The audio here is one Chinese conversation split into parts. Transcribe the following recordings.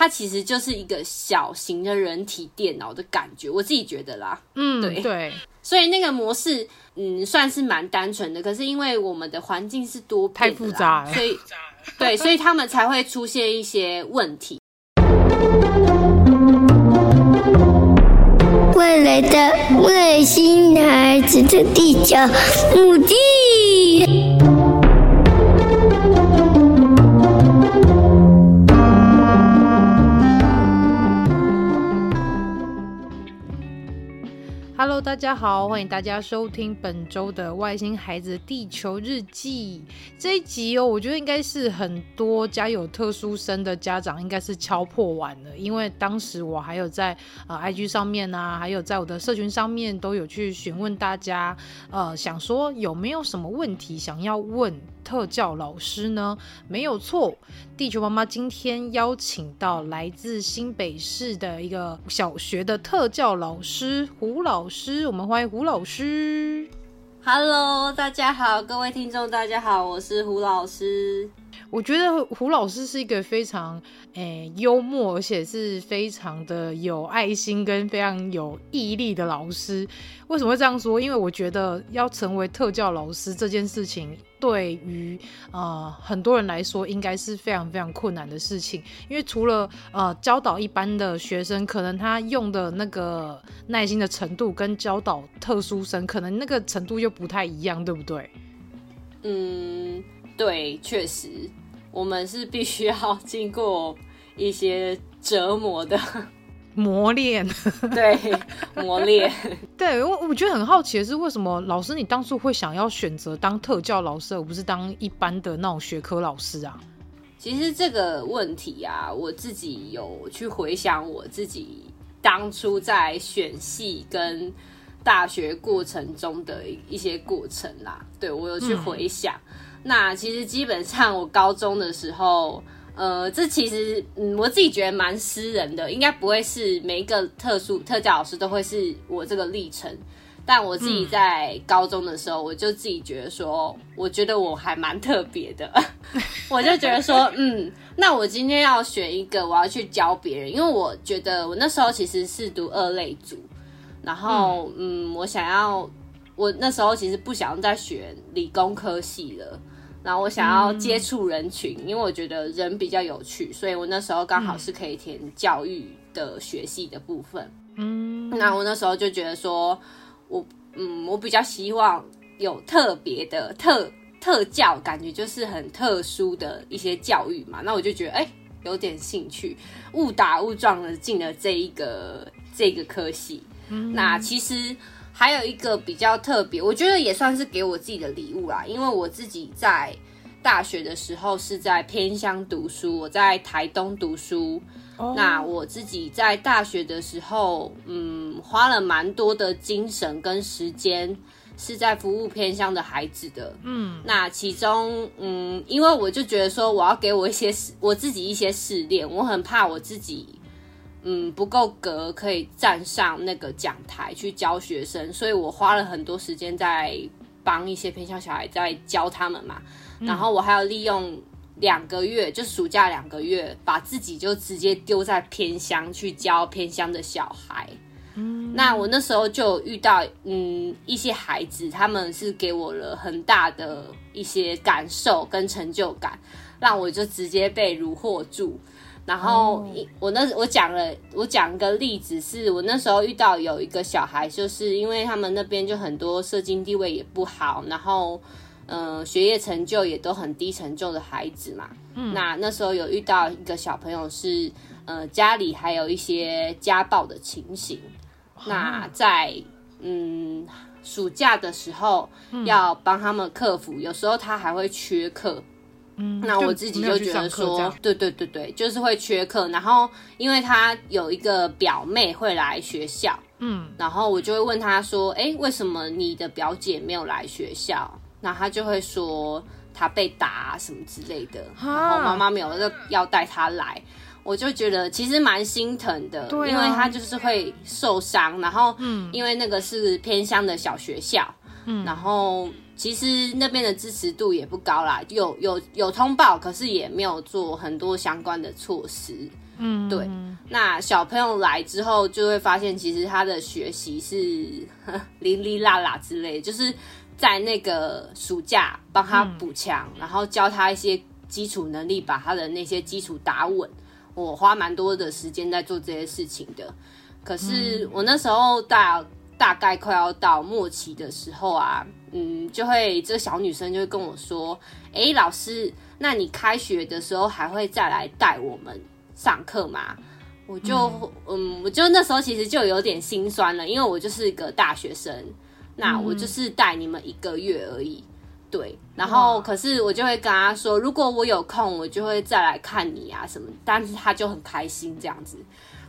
它其实就是一个小型的人体电脑的感觉，我自己觉得啦。嗯，对对，所以那个模式，嗯，算是蛮单纯的。可是因为我们的环境是多变，太复杂了，所 以对，所以他们才会出现一些问题。未来的外星孩子的地球母地。大家好，欢迎大家收听本周的《外星孩子地球日记》这一集哦。我觉得应该是很多家有特殊生的家长应该是敲破碗了，因为当时我还有在呃 IG 上面啊，还有在我的社群上面都有去询问大家，呃，想说有没有什么问题想要问特教老师呢？没有错，地球妈妈今天邀请到来自新北市的一个小学的特教老师胡老师。我们欢迎胡老师。Hello，大家好，各位听众，大家好，我是胡老师。我觉得胡老师是一个非常诶、幽默，而且是非常的有爱心跟非常有毅力的老师。为什么会这样说？因为我觉得要成为特教老师这件事情，对于呃很多人来说，应该是非常非常困难的事情。因为除了呃教导一般的学生，可能他用的那个耐心的程度，跟教导特殊生，可能那个程度又不太一样，对不对？嗯，对，确实。我们是必须要经过一些折磨的磨练，对，磨练。对，我我觉得很好奇的是，为什么老师你当初会想要选择当特教老师，而不是当一般的那种学科老师啊？其实这个问题啊，我自己有去回想我自己当初在选系跟大学过程中的一些过程啦。对，我有去回想。嗯那其实基本上，我高中的时候，呃，这其实，嗯，我自己觉得蛮私人的，应该不会是每一个特殊特教老师都会是我这个历程。但我自己在高中的时候，我就自己觉得说，我觉得我还蛮特别的，我就觉得说，嗯，那我今天要选一个，我要去教别人，因为我觉得我那时候其实是读二类组，然后，嗯，我想要，我那时候其实不想再选理工科系了。然后我想要接触人群，嗯，因为我觉得人比较有趣，所以我那时候刚好是可以填教育的学系的部分。嗯，那我那时候就觉得说，我嗯，我比较希望有特别的特特教，感觉就是很特殊的一些教育嘛。那我就觉得哎，有点兴趣，误打误撞的进了这一个这个科系。嗯，那其实。还有一个比较特别，我觉得也算是给我自己的礼物啦。因为我自己在大学的时候是在偏乡读书，我在台东读书。Oh. 那我自己在大学的时候，嗯，花了蛮多的精神跟时间是在服务偏乡的孩子的。嗯，那其中，嗯，因为我就觉得说，我要给我一些我自己一些试炼，我很怕我自己。嗯，不够格可以站上那个讲台去教学生，所以我花了很多时间在帮一些偏乡小孩在教他们嘛。嗯、然后我还要利用两个月，就暑假两个月，把自己就直接丢在偏乡去教偏乡的小孩。嗯，那我那时候就遇到嗯一些孩子，他们是给我了很大的一些感受跟成就感，让我就直接被虏获住。然后我那我讲了，我讲个例子，是我那时候遇到有一个小孩，就是因为他们那边就很多社经地位也不好，然后嗯、呃、学业成就也都很低成就的孩子嘛。嗯，那那时候有遇到一个小朋友是呃家里还有一些家暴的情形，那在嗯暑假的时候要帮他们克服，有时候他还会缺课。嗯，那我自己就觉得说，对对对对，就是会缺课。然后，因为他有一个表妹会来学校，嗯，然后我就会问他说，哎，为什么你的表姐没有来学校？那他就会说他被打什么之类的，然后妈妈没有要要带他来，我就觉得其实蛮心疼的，因为他就是会受伤。然后，嗯，因为那个是偏乡的小学校，嗯，然后。其实那边的支持度也不高啦，有有有通报，可是也没有做很多相关的措施。嗯，对。那小朋友来之后，就会发现其实他的学习是 零零落落之类，就是在那个暑假帮他补强，嗯、然后教他一些基础能力，把他的那些基础打稳。我花蛮多的时间在做这些事情的。可是我那时候大大概快要到末期的时候啊，嗯，就会这个小女生就会跟我说：“哎，老师，那你开学的时候还会再来带我们上课吗？”我就嗯，嗯，我就那时候其实就有点心酸了，因为我就是一个大学生，那我就是带你们一个月而已，对。然后可是我就会跟他说，如果我有空，我就会再来看你啊什么。但是他就很开心这样子。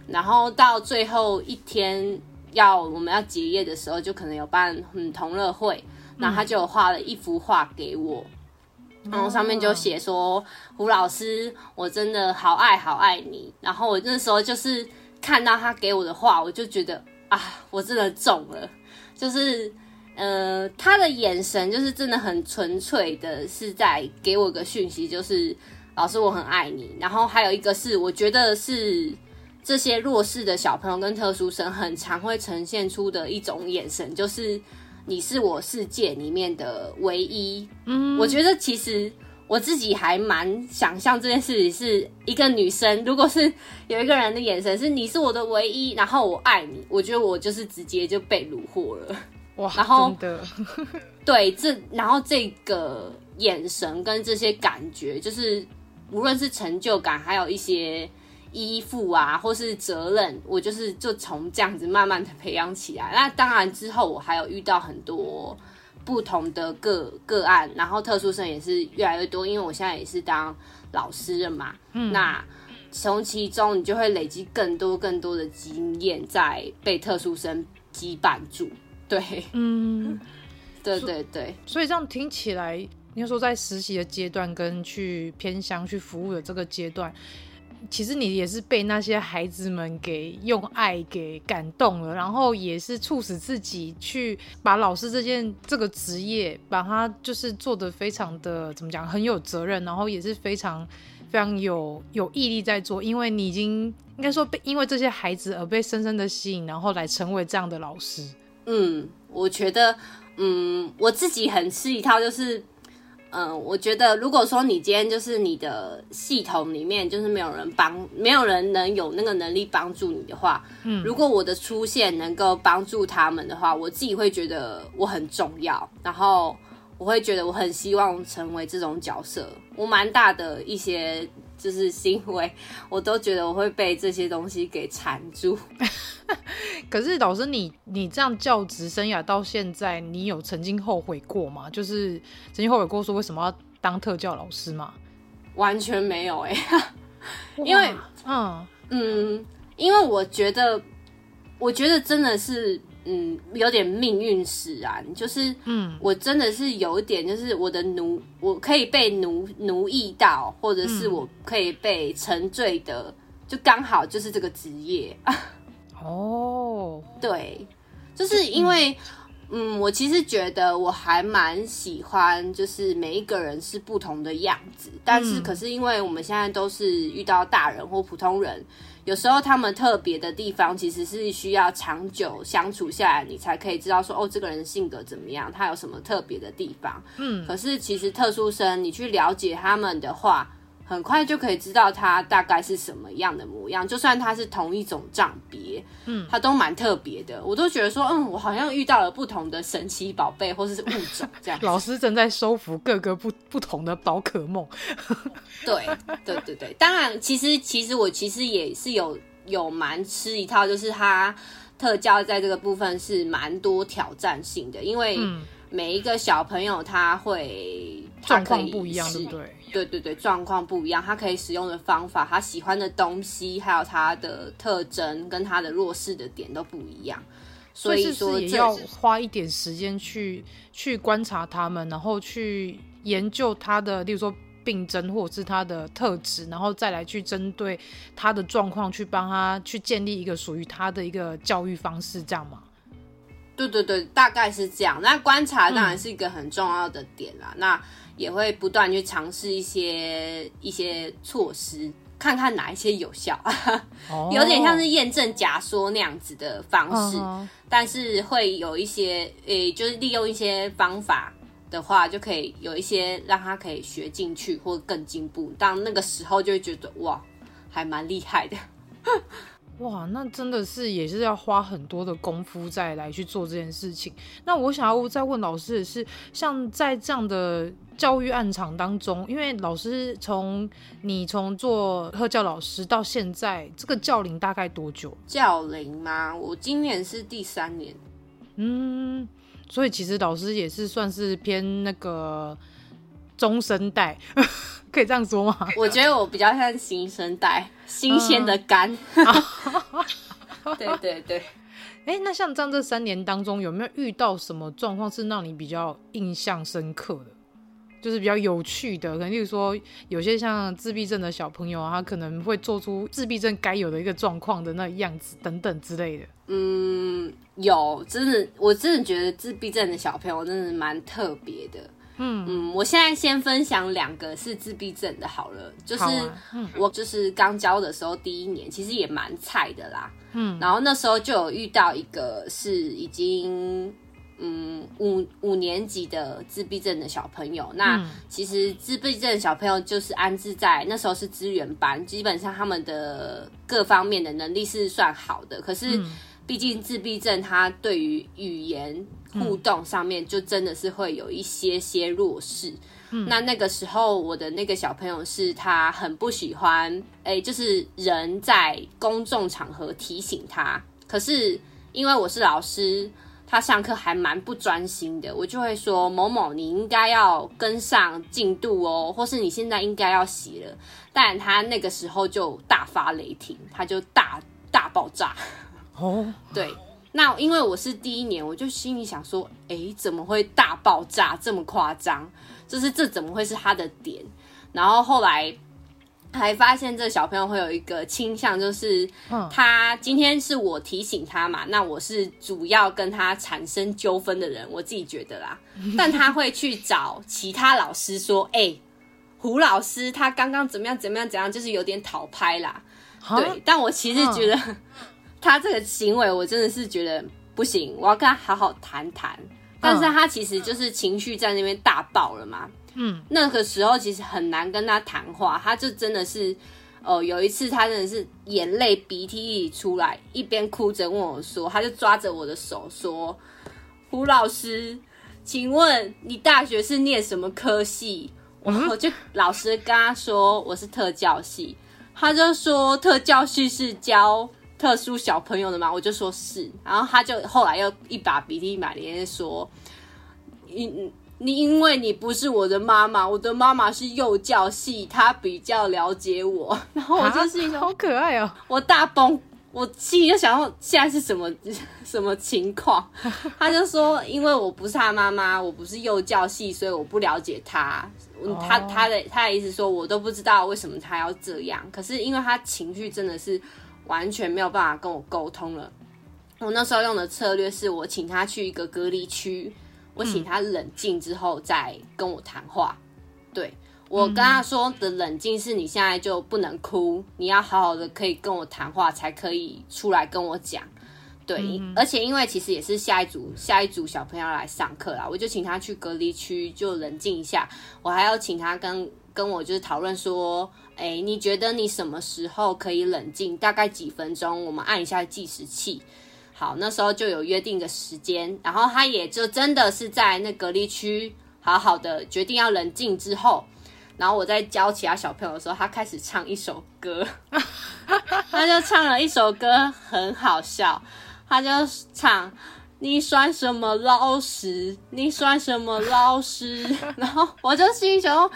然后到最后一天要我们要结业的时候，就可能有办嗯同乐会，然后他就画了一幅画给我，然后上面就写说胡老师，我真的好爱好爱你。然后我那时候就是看到他给我的画，我就觉得啊，我真的中了，就是呃他的眼神就是真的很纯粹的，是在给我个讯息，就是老师我很爱你。然后还有一个是我觉得是。这些弱势的小朋友跟特殊生很常会呈现出的一种眼神，就是你是我世界里面的唯一。嗯，我觉得其实我自己还蛮想象这件事情是一个女生，如果是有一个人的眼神是你是我的唯一，然后我爱你，我觉得我就是直接就被虏获了。哇，然后真的 对这，然后这个眼神跟这些感觉，就是无论是成就感，还有一些。依附啊，或是责任，我就是就从这样子慢慢的培养起来。那当然之后我还有遇到很多不同的个个案，然后特殊生也是越来越多，因为我现在也是当老师了嘛。嗯，那从其中你就会累积更多更多的经验，在被特殊生羁绊住。对，嗯，对对对。所以这样听起来，你说在实习的阶段跟去偏乡去服务的这个阶段。其实你也是被那些孩子们给用爱给感动了，然后也是促使自己去把老师这件这个职业，把它就是做得非常的怎么讲，很有责任，然后也是非常非常有有毅力在做，因为你已经应该说被因为这些孩子而被深深的吸引，然后来成为这样的老师。嗯，我觉得，嗯，我自己很吃一套，就是。嗯，我觉得如果说你今天就是你的系统里面就是没有人帮，没有人能有那个能力帮助你的话，嗯，如果我的出现能够帮助他们的话，我自己会觉得我很重要，然后我会觉得我很希望成为这种角色，我蛮大的一些就是行为，我都觉得我会被这些东西给缠住。可是老师你，你你这样教职生涯到现在，你有曾经后悔过吗？就是曾经后悔过说为什么要当特教老师吗？完全没有哎、欸，因为嗯嗯，因为我觉得，我觉得真的是嗯有点命运使然，就是嗯。我真的是有一点，就是我的奴，我可以被奴奴役到，或者是我可以被沉醉的，就刚好就是这个职业。哦，对，就是因为，嗯，我其实觉得我还蛮喜欢，就是每一个人是不同的样子，但是可是因为我们现在都是遇到大人或普通人，有时候他们特别的地方其实是需要长久相处下来，你才可以知道说，哦，这个人性格怎么样，他有什么特别的地方。嗯，可是其实特殊生，你去了解他们的话。很快就可以知道它大概是什么样的模样，就算它是同一种账别，嗯，它都蛮特别的。我都觉得说，嗯，我好像遇到了不同的神奇宝贝或者是物种这样。老师正在收服各个不不同的宝可梦。对对对对，当然，其实其实我其实也是有有蛮吃一套，就是他特教在这个部分是蛮多挑战性的，因为每一个小朋友他会状况不一样，对不对？对对对，状况不一样，他可以使用的方法，他喜欢的东西，还有他的特征跟他的弱势的点都不一样，所以说也要花一点时间去去观察他们，然后去研究他的，例如说病症或者是他的特质，然后再来去针对他的状况去帮他去建立一个属于他的一个教育方式，这样吗？对对对，大概是这样。那观察当然是一个很重要的点啦。嗯、那也会不断去尝试一些一些措施，看看哪一些有效，有点像是验证假说那样子的方式，哦、但是会有一些诶、欸，就是利用一些方法的话，就可以有一些让他可以学进去或更进步。当那个时候就会觉得哇，还蛮厉害的。哇，那真的是也是要花很多的功夫再来去做这件事情。那我想要再问老师的是，像在这样的教育案场当中，因为老师从你从做特教老师到现在，这个教龄大概多久？教龄吗？我今年是第三年。嗯，所以其实老师也是算是偏那个中生代。可以这样说吗？我觉得我比较像新生代，新鲜的肝。对对对。哎、欸，那像这样这三年当中，有没有遇到什么状况是让你比较印象深刻的？就是比较有趣的，可能例如说，有些像自闭症的小朋友，他可能会做出自闭症该有的一个状况的那样子等等之类的。嗯，有，真的，我真的觉得自闭症的小朋友真的蛮特别的。嗯。嗯，我现在先分享两个是自闭症的好了，就是我就是刚教的时候第一年，其实也蛮菜的啦。嗯，然后那时候就有遇到一个是已经嗯五五年级的自闭症的小朋友，那其实自闭症的小朋友就是安置在那时候是资源班，基本上他们的各方面的能力是算好的，可是毕竟自闭症他对于语言。互动上面就真的是会有一些些弱势，嗯，那那个时候我的那个小朋友是他很不喜欢，哎、欸，就是人在公众场合提醒他，可是因为我是老师，他上课还蛮不专心的，我就会说某某你应该要跟上进度哦，或是你现在应该要洗了，但他那个时候就大发雷霆，他就大大爆炸，哦，对。那因为我是第一年，我就心里想说，诶，怎么会大爆炸这么夸张？就是这怎么会是他的点？然后后来还发现这小朋友会有一个倾向，就是他今天是我提醒他嘛，那我是主要跟他产生纠纷的人，我自己觉得啦。但他会去找其他老师说，诶，胡老师他刚刚怎么样怎么样怎样，就是有点讨拍啦。对，但我其实觉得。他这个行为，我真的是觉得不行，我要跟他好好谈谈。但是他其实就是情绪在那边大爆了嘛。嗯，那个时候其实很难跟他谈话，他就真的是，哦、呃，有一次他真的是眼泪鼻涕一出来，一边哭着问我说，他就抓着我的手说：“胡老师，请问你大学是念什么科系？”我就老实跟他说我是特教系，他就说特教系是教。特殊小朋友的吗？我就说是，然后他就后来又一把鼻涕一把眼泪说：“你你因为你不是我的妈妈，我的妈妈是幼教系，她比较了解我。”然后我就是一种好可爱哦，我大崩，我心里就想到现在是什么 什么情况？他就说：“因为我不是他妈妈，我不是幼教系，所以我不了解他。他他的他的意思说，我都不知道为什么他要这样。可是因为他情绪真的是。”完全没有办法跟我沟通了。我那时候用的策略是我请他去一个隔离区，我请他冷静之后再跟我谈话。对，我跟他说的冷静是你现在就不能哭，你要好好的可以跟我谈话才可以出来跟我讲。对，而且因为其实也是下一组下一组小朋友来上课啦，我就请他去隔离区就冷静一下。我还要请他跟跟我就是讨论说。哎，你觉得你什么时候可以冷静？大概几分钟？我们按一下计时器。好，那时候就有约定的时间，然后他也就真的是在那隔离区好好的决定要冷静之后，然后我在教其他小朋友的时候，他开始唱一首歌，他就唱了一首歌，很好笑，他就唱你算什么老师？你算什么老师？然后我就心想。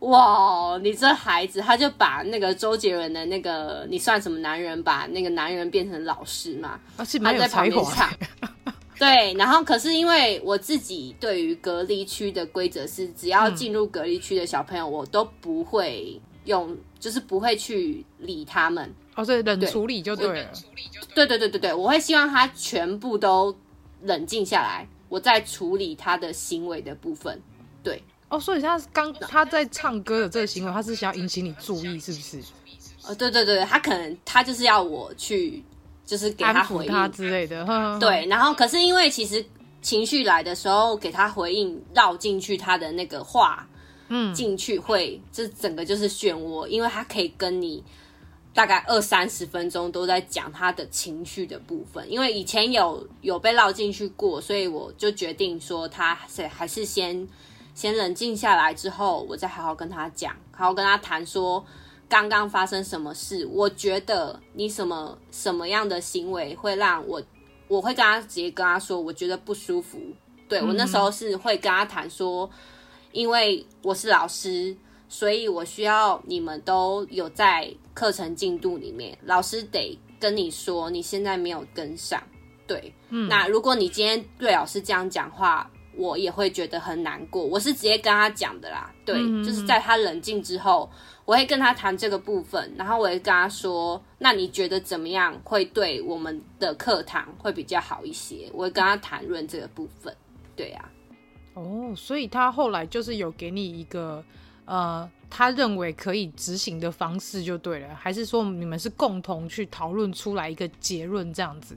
哇，你这孩子，他就把那个周杰伦的那个“你算什么男人”，把那个男人变成老师嘛，他在旁边唱。对，然后可是因为我自己对于隔离区的规则是，只要进入隔离区的小朋友，我都不会用，就是不会去理他们。哦，对，冷处理就对了。对对对对对，我会希望他全部都冷静下来，我再处理他的行为的部分。对。哦，所以他刚他在唱歌的这个行为，他是想要引起你注意，是不是？哦，对对对，他可能他就是要我去，就是给他回应他之类的。呵 呵对，然后可是因为其实情绪来的时候，给他回应绕进去他的那个话，嗯，进去会这整个就是漩涡，因为他可以跟你大概二三十分钟都在讲他的情绪的部分。因为以前有有被绕进去过，所以我就决定说他是还是先先冷静下来之后，我再好好跟他讲，好好跟他谈说。刚刚发生什么事？我觉得你什么什么样的行为会让我，我会跟他直接跟他说，我觉得不舒服。对，我那时候是会跟他谈说，因为我是老师，所以我需要你们都有在课程进度里面，老师得跟你说你现在没有跟上。对，嗯，那如果你今天对老师这样讲话，我也会觉得很难过。我是直接跟他讲的啦，对，就是在他冷静之后。我会跟他谈这个部分，然后我会跟他说：“那你觉得怎么样会对我们的课堂会比较好一些？”我会跟他谈论这个部分。对呀、啊，哦，所以他后来就是有给你一个呃，他认为可以执行的方式就对了，还是说你们是共同去讨论出来一个结论这样子？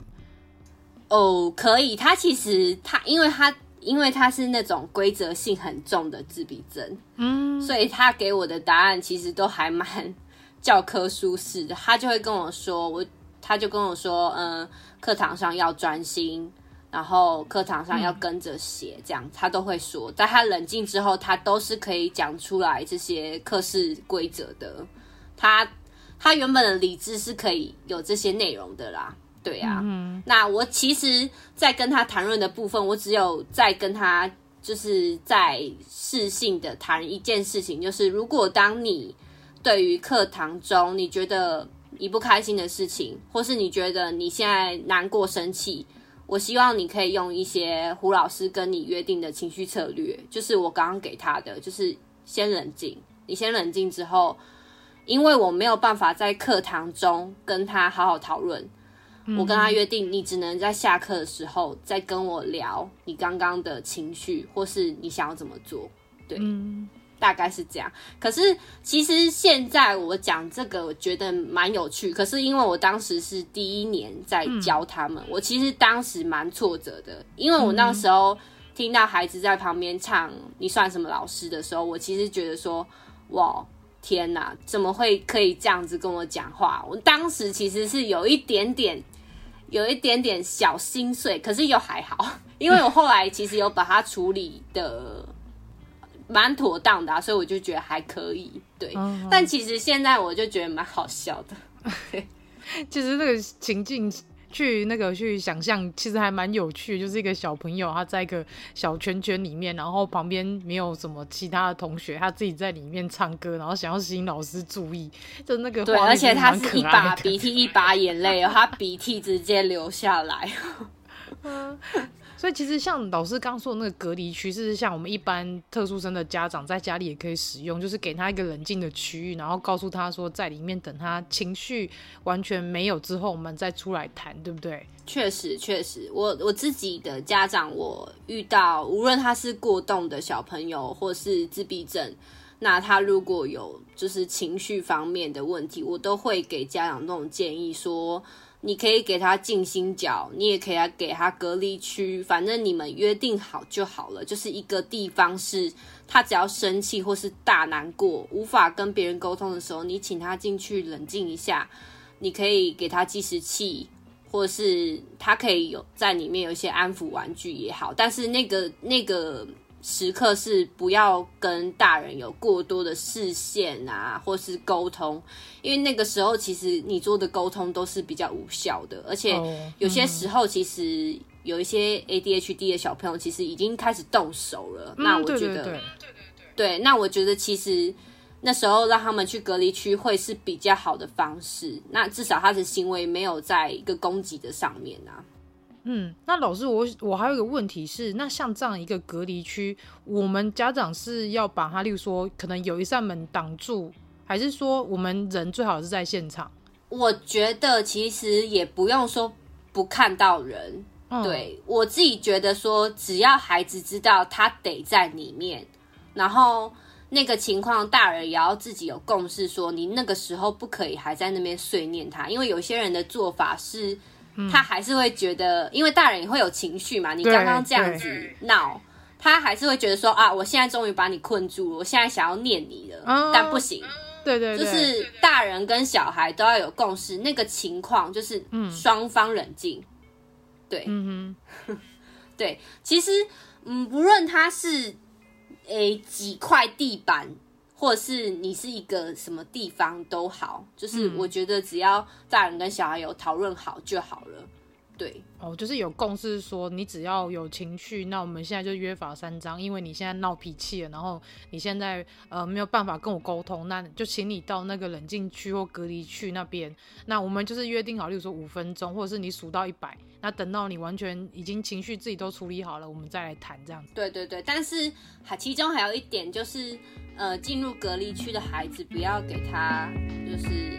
哦，可以。他其实他因为他。因为他是那种规则性很重的自闭症，嗯，所以他给我的答案其实都还蛮教科书式的。他就会跟我说，我他就跟我说，嗯，课堂上要专心，然后课堂上要跟着写，这样他都会说。在他冷静之后，他都是可以讲出来这些课室规则的。他他原本的理智是可以有这些内容的啦。对啊，嗯、那我其实，在跟他谈论的部分，我只有在跟他，就是在适性的谈一件事情，就是如果当你对于课堂中你觉得你不开心的事情，或是你觉得你现在难过、生气，我希望你可以用一些胡老师跟你约定的情绪策略，就是我刚刚给他的，就是先冷静，你先冷静之后，因为我没有办法在课堂中跟他好好讨论。我跟他约定，你只能在下课的时候再跟我聊你刚刚的情绪，或是你想要怎么做。对，嗯、大概是这样。可是其实现在我讲这个，我觉得蛮有趣。可是因为我当时是第一年在教他们，嗯、我其实当时蛮挫折的，因为我那时候听到孩子在旁边唱《你算什么老师》的时候，我其实觉得说，哇。天呐，怎么会可以这样子跟我讲话？我当时其实是有一点点，有一点点小心碎，可是又还好，因为我后来其实有把它处理的蛮妥当的啊，所以我就觉得还可以。对，但其实现在我就觉得蛮好笑的。其实这个情境。去那个去想象，其实还蛮有趣，就是一个小朋友他在一个小圈圈里面，然后旁边没有什么其他的同学，他自己在里面唱歌，然后想要吸引老师注意，就那个对，而且他是一把鼻涕一把眼泪，他鼻涕直接流下来。所以其实像老师刚说的那个隔离区，是像我们一般特殊生的家长在家里也可以使用，就是给他一个冷静的区域，然后告诉他说在里面等他情绪完全没有之后，我们再出来谈，对不对？确实，确实，我我自己的家长，我遇到无论他是过动的小朋友，或是自闭症，那他如果有就是情绪方面的问题，我都会给家长那种建议说。你可以给他静心角，你也可以给他隔离区，反正你们约定好就好了。就是一个地方是他只要生气或是大难过，无法跟别人沟通的时候，你请他进去冷静一下。你可以给他计时器，或是他可以有在里面有一些安抚玩具也好，但是那个那个。时刻是不要跟大人有过多的视线啊，或是沟通，因为那个时候其实你做的沟通都是比较无效的，而且有些时候其实有一些 ADHD 的小朋友其实已经开始动手了。嗯、那我觉得，对对对，对，那我觉得其实那时候让他们去隔离区会是比较好的方式。那至少他的行为没有在一个攻击的上面啊。嗯，那老师，我我还有一个问题是，那像这样一个隔离区，我们家长是要把它，例如说，可能有一扇门挡住，还是说我们人最好是在现场？我觉得其实也不用说不看到人，嗯、对，我自己觉得说，只要孩子知道他得在里面，然后那个情况，大人也要自己有共识，说你那个时候不可以还在那边碎念他，因为有些人的做法是，他还是会觉得，因为大人也会有情绪嘛，你刚刚这样子闹，他还是会觉得说啊，我现在终于把你困住了，我现在想要念你了，哦、但不行，对对，对，就是大人跟小孩都要有共识，那个情况就是双方冷静，嗯、对，嗯哼，对，其实嗯，不论他是。诶，几块地板，或者是你是一个什么地方都好，就是我觉得只要大人跟小孩有讨论好就好了。对，哦，就是有共识说你只要有情绪，那我们现在就约法三章，因为你现在闹脾气了，然后你现在呃没有办法跟我沟通，那就请你到那个冷静区或隔离区那边，那我们就是约定好，例如说五分钟，或者是你数到一百。那等到你完全已经情绪自己都处理好了，我们再来谈这样子。对对对，但是还其中还有一点就是，呃，进入隔离区的孩子不要给他就是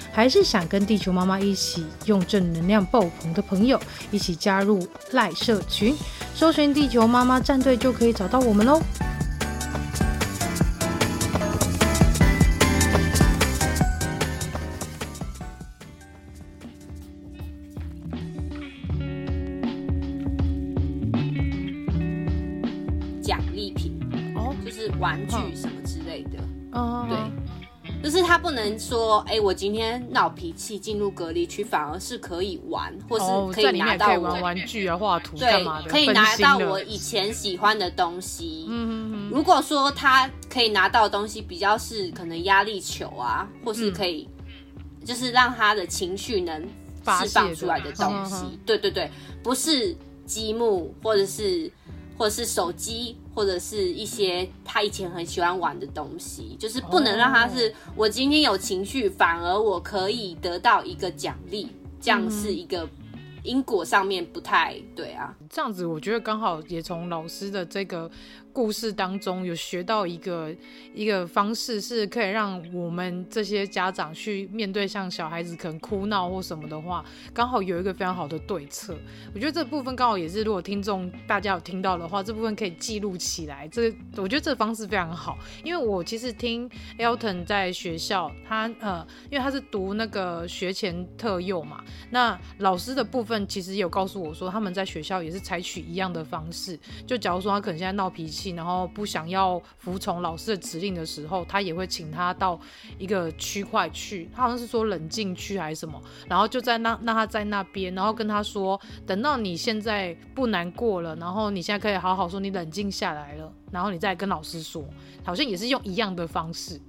还是想跟地球妈妈一起用正能量爆棚的朋友，一起加入赖社群，搜寻地球妈妈战队就可以找到我们喽。就是他不能说，哎、欸，我今天闹脾气进入隔离区，反而是可以玩，或是可以拿到我、哦、玩玩具啊、画图干嘛的，可以拿到我以前喜欢的东西。如果说他可以拿到的东西比较是可能压力球啊，或是可以，就是让他的情绪能释放出来的东西。对对对，不是积木或者是。或者是手机，或者是一些他以前很喜欢玩的东西，就是不能让他是我今天有情绪，反而我可以得到一个奖励，这样是一个因果上面不太对啊。这样子我觉得刚好也从老师的这个。故事当中有学到一个一个方式，是可以让我们这些家长去面对像小孩子可能哭闹或什么的话，刚好有一个非常好的对策。我觉得这部分刚好也是，如果听众大家有听到的话，这部分可以记录起来。这我觉得这方式非常好，因为我其实听 Elton 在学校，他呃，因为他是读那个学前特幼嘛，那老师的部分其实有告诉我说，他们在学校也是采取一样的方式。就假如说他可能现在闹脾气。然后不想要服从老师的指令的时候，他也会请他到一个区块去，他好像是说冷静区还是什么，然后就在那，让他在那边，然后跟他说，等到你现在不难过了，然后你现在可以好好说，你冷静下来了，然后你再跟老师说，好像也是用一样的方式。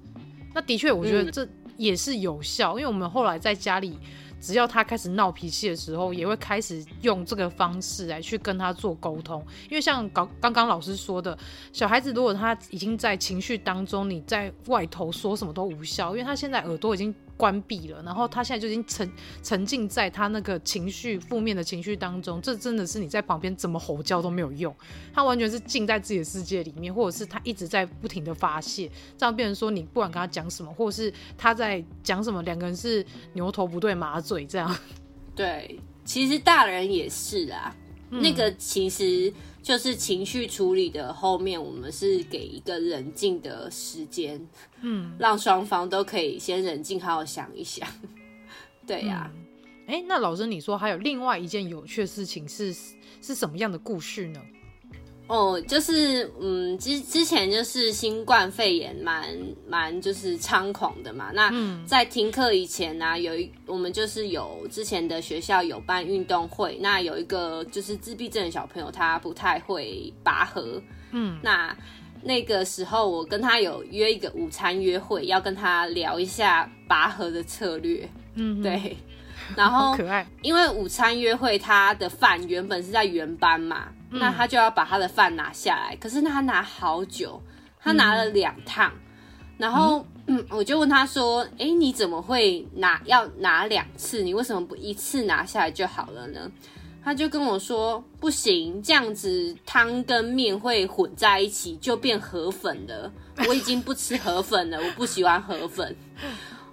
那的确，我觉得这也是有效，嗯、因为我们后来在家里。只要他开始闹脾气的时候，也会开始用这个方式来去跟他做沟通。因为像刚刚刚老师说的，小孩子如果他已经在情绪当中，你在外头说什么都无效，因为他现在耳朵已经。关闭了，然后他现在就已经沉沉浸在他那个情绪负面的情绪当中，这真的是你在旁边怎么吼叫都没有用，他完全是浸在自己的世界里面，或者是他一直在不停的发泄，这样变成说你不管跟他讲什么，或者是他在讲什么，两个人是牛头不对马嘴这样。对，其实大人也是啊，嗯、那个其实。就是情绪处理的后面，我们是给一个冷静的时间，嗯，让双方都可以先冷静，好好想一想。对呀、啊，哎、嗯欸，那老师，你说还有另外一件有趣的事情是是什么样的故事呢？哦，就是嗯，之之前就是新冠肺炎蛮蛮就是猖狂的嘛。那在停课以前呢、啊，有一我们就是有之前的学校有办运动会，那有一个就是自闭症的小朋友，他不太会拔河。嗯，那那个时候我跟他有约一个午餐约会，要跟他聊一下拔河的策略。嗯，对。然后可爱，因为午餐约会他的饭原本是在原班嘛，嗯、那他就要把他的饭拿下来，可是他拿好久，他拿了两趟，嗯、然后嗯，我就问他说：“哎，你怎么会拿要拿两次？你为什么不一次拿下来就好了呢？”他就跟我说：“不行，这样子汤跟面会混在一起，就变河粉了。我已经不吃河粉了，我不喜欢河粉。”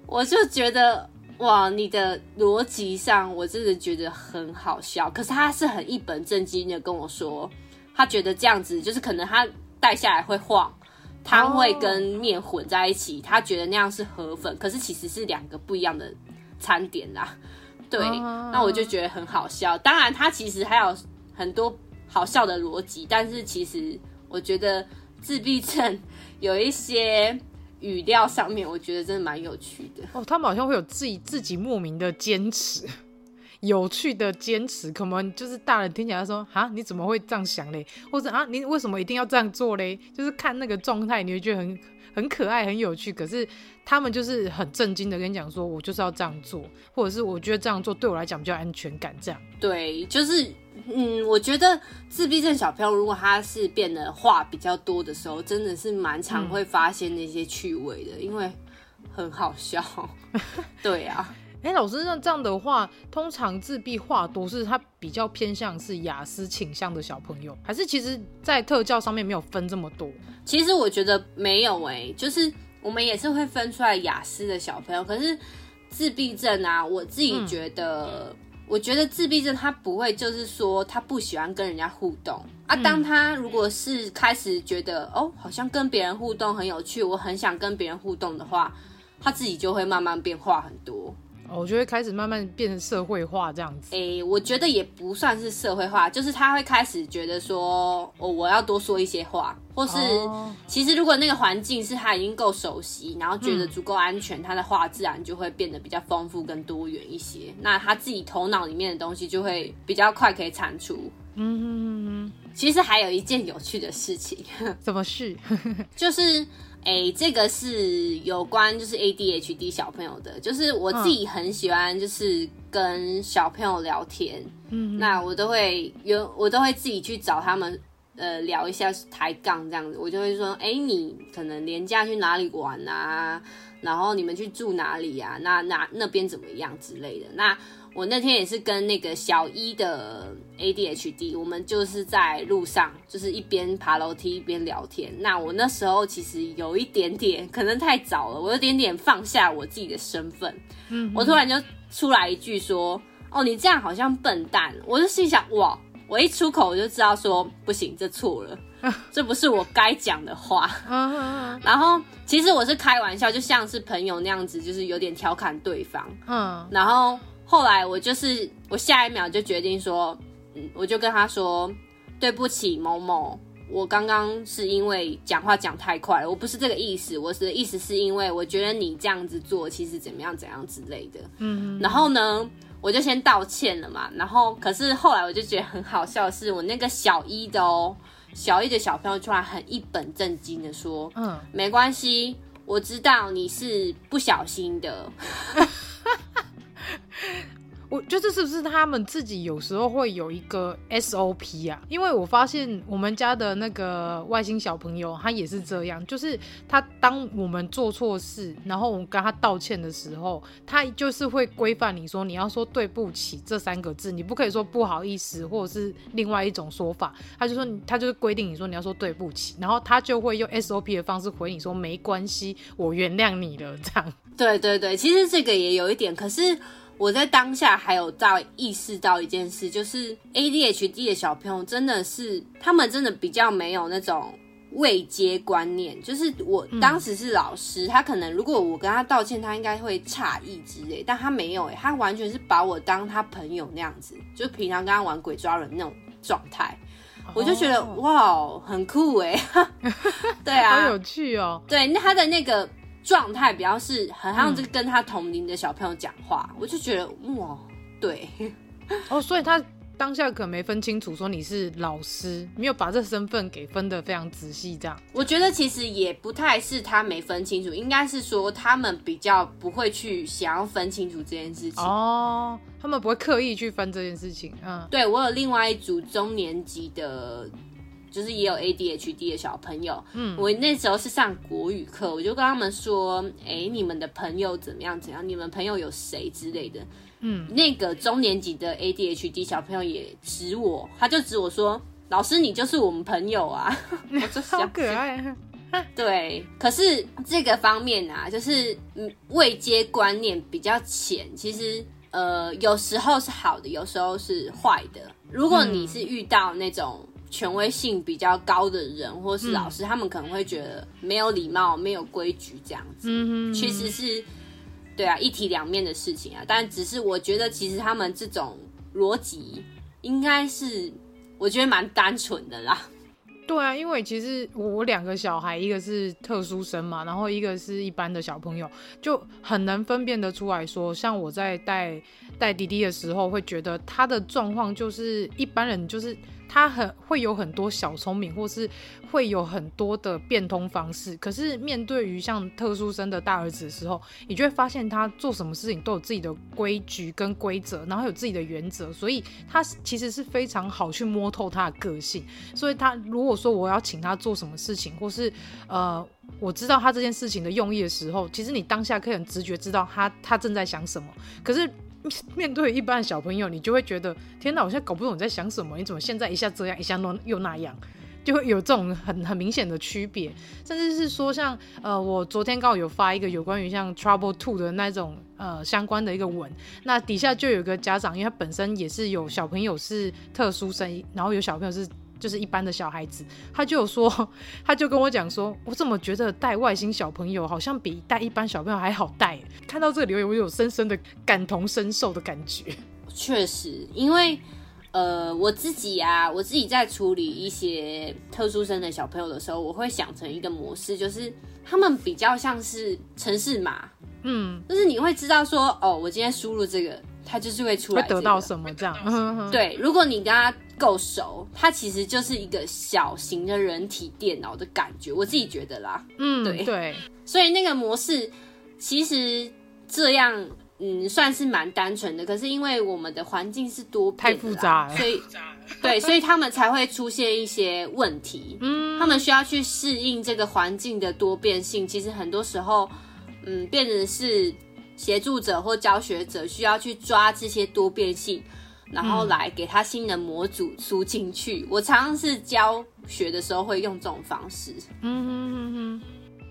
我就觉得哇，你的逻辑上我真的觉得很好笑。可是他是很一本正经的跟我说，他觉得这样子就是可能他带下来会晃，汤会跟面混在一起，他觉得那样是河粉，可是其实是两个不一样的餐点啦。对，那我就觉得很好笑。当然，他其实还有很多好笑的逻辑，但是其实我觉得自闭症有一些语调上面，我觉得真的蛮有趣的。哦，他们好像会有自己自己莫名的坚持，有趣的坚持，可能就是大人听起来说啊，你怎么会这样想嘞？或者啊，你为什么一定要这样做嘞？就是看那个状态，你会觉得很。很可爱，很有趣，可是他们就是很震惊的跟你讲说，我就是要这样做，或者是我觉得这样做对我来讲比较安全感，这样。对，就是嗯，我觉得自闭症小朋友如果他是变得话比较多的时候，真的是蛮常会发现那些趣味的，嗯、因为很好笑。对啊。哎、欸，老师，那这样的话，通常自闭话多是他比较偏向是雅思倾向的小朋友，还是其实在特教上面没有分这么多？其实我觉得没有哎、欸，就是我们也是会分出来雅思的小朋友，可是自闭症啊，我自己觉得，嗯、我觉得自闭症他不会就是说他不喜欢跟人家互动啊，当他如果是开始觉得哦，好像跟别人互动很有趣，我很想跟别人互动的话，他自己就会慢慢变化很多。我觉得开始慢慢变成社会化这样子。诶、欸，我觉得也不算是社会化，就是他会开始觉得说，哦，我要多说一些话，或是、哦、其实如果那个环境是他已经够熟悉，然后觉得足够安全，嗯、他的话自然就会变得比较丰富跟多元一些。那他自己头脑里面的东西就会比较快可以产出。嗯哼哼哼。其实还有一件有趣的事情，什么事？就是。哎、欸，这个是有关就是 ADHD 小朋友的，就是我自己很喜欢就是跟小朋友聊天，嗯，那我都会有我都会自己去找他们，呃，聊一下抬杠这样子，我就会说，哎、欸，你可能连假去哪里玩啊？然后你们去住哪里啊？那那那边怎么样之类的？那。我那天也是跟那个小一的 ADHD，我们就是在路上，就是一边爬楼梯一边聊天。那我那时候其实有一点点，可能太早了，我有点点放下我自己的身份。嗯，我突然就出来一句说：“哦，你这样好像笨蛋。”我就心想：“哇！”我一出口我就知道说不行，这错了，这不是我该讲的话。然后其实我是开玩笑，就像是朋友那样子，就是有点调侃对方。嗯，然后。后来我就是，我下一秒就决定说，嗯，我就跟他说，对不起某某，我刚刚是因为讲话讲太快了，我不是这个意思，我的意思是因为我觉得你这样子做其实怎么样怎样之类的，嗯，然后呢，我就先道歉了嘛，然后可是后来我就觉得很好笑的是，我那个小一的哦，小一的小朋友突然很一本正经的说，嗯，没关系，我知道你是不小心的。我觉得这是不是他们自己有时候会有一个 SOP 啊？因为我发现我们家的那个外星小朋友，他也是这样，就是他当我们做错事，然后我们跟他道歉的时候，他就是会规范你说你要说对不起这三个字，你不可以说不好意思或者是另外一种说法，他就说他就是规定你说你要说对不起，然后他就会用 SOP 的方式回你说没关系，我原谅你了这样。对对对，其实这个也有一点，可是。我在当下还有在意识到一件事，就是 ADHD 的小朋友真的是，他们真的比较没有那种未接观念。就是我当时是老师，嗯、他可能如果我跟他道歉，他应该会诧异之类，但他没有诶，他完全是把我当他朋友那样子，就平常跟他玩鬼抓人那种状态，哦、我就觉得哇，很酷哎。对啊，好有趣哦，对，那他的那个。状态比较是好像是跟他同龄的小朋友讲话，嗯、我就觉得哇，对，哦，所以他当下可能没分清楚，说你是老师，没有把这身份给分得非常仔细。这样，我觉得其实也不太是他没分清楚，应该是说他们比较不会去想要分清楚这件事情。哦，他们不会刻意去分这件事情。嗯，对，我有另外一组中年级的。就是也有 ADHD 的小朋友，嗯，我那时候是上国语课，我就跟他们说，哎、欸，你们的朋友怎么样怎样？你们朋友有谁之类的？嗯，那个中年级的 ADHD 小朋友也指我，他就指我说，老师你就是我们朋友啊，我就想好可爱。对，可是这个方面啊，就是嗯，位阶观念比较浅，其实呃，有时候是好的，有时候是坏的。如果你是遇到那种。权威性比较高的人，或是老师，嗯、他们可能会觉得没有礼貌、没有规矩这样子。嗯哼，其实是，对啊，一体两面的事情啊。但只是我觉得，其实他们这种逻辑应该是，我觉得蛮单纯的啦。对啊，因为其实我我两个小孩，一个是特殊生嘛，然后一个是一般的小朋友，就很能分辨得出来说，像我在带带弟弟的时候，会觉得他的状况就是一般人就是。他很会有很多小聪明，或是会有很多的变通方式。可是面对于像特殊生的大儿子的时候，你就会发现他做什么事情都有自己的规矩跟规则，然后有自己的原则，所以他其实是非常好去摸透他的个性。所以他如果说我要请他做什么事情，或是呃我知道他这件事情的用意的时候，其实你当下可以很直觉知道他他正在想什么。可是。面对一般小朋友，你就会觉得天哪，我现在搞不懂你在想什么？你怎么现在一下这样，一下又那样，就会有这种很很明显的区别。甚至是说像，呃，我昨天刚好有发一个有关于像 Trouble Two 的那种呃相关的一个文，那底下就有个家长，因为他本身也是有小朋友是特殊生，然后有小朋友是。就是一般的小孩子，他就有说，他就跟我讲说，我怎么觉得带外星小朋友好像比带一般小朋友还好带？看到这个留言，我有深深的感同身受的感觉。确实，因为呃，我自己啊，我自己在处理一些特殊生的小朋友的时候，我会想成一个模式，就是他们比较像是城市码，嗯，就是你会知道说，哦，我今天输入这个。他就是会出来、得到什么这样？对，如果你跟他够熟，它其实就是一个小型的人体电脑的感觉，我自己觉得啦。嗯，对对。所以那个模式其实这样，嗯，算是蛮单纯的。可是因为我们的环境是多变的，太复杂了，所以 对，所以他们才会出现一些问题。嗯，他们需要去适应这个环境的多变性。其实很多时候，嗯，变成是。协助者或教学者需要去抓这些多变性，然后来给他新的模组输进去。我常常是教学的时候会用这种方式。嗯哼哼哼，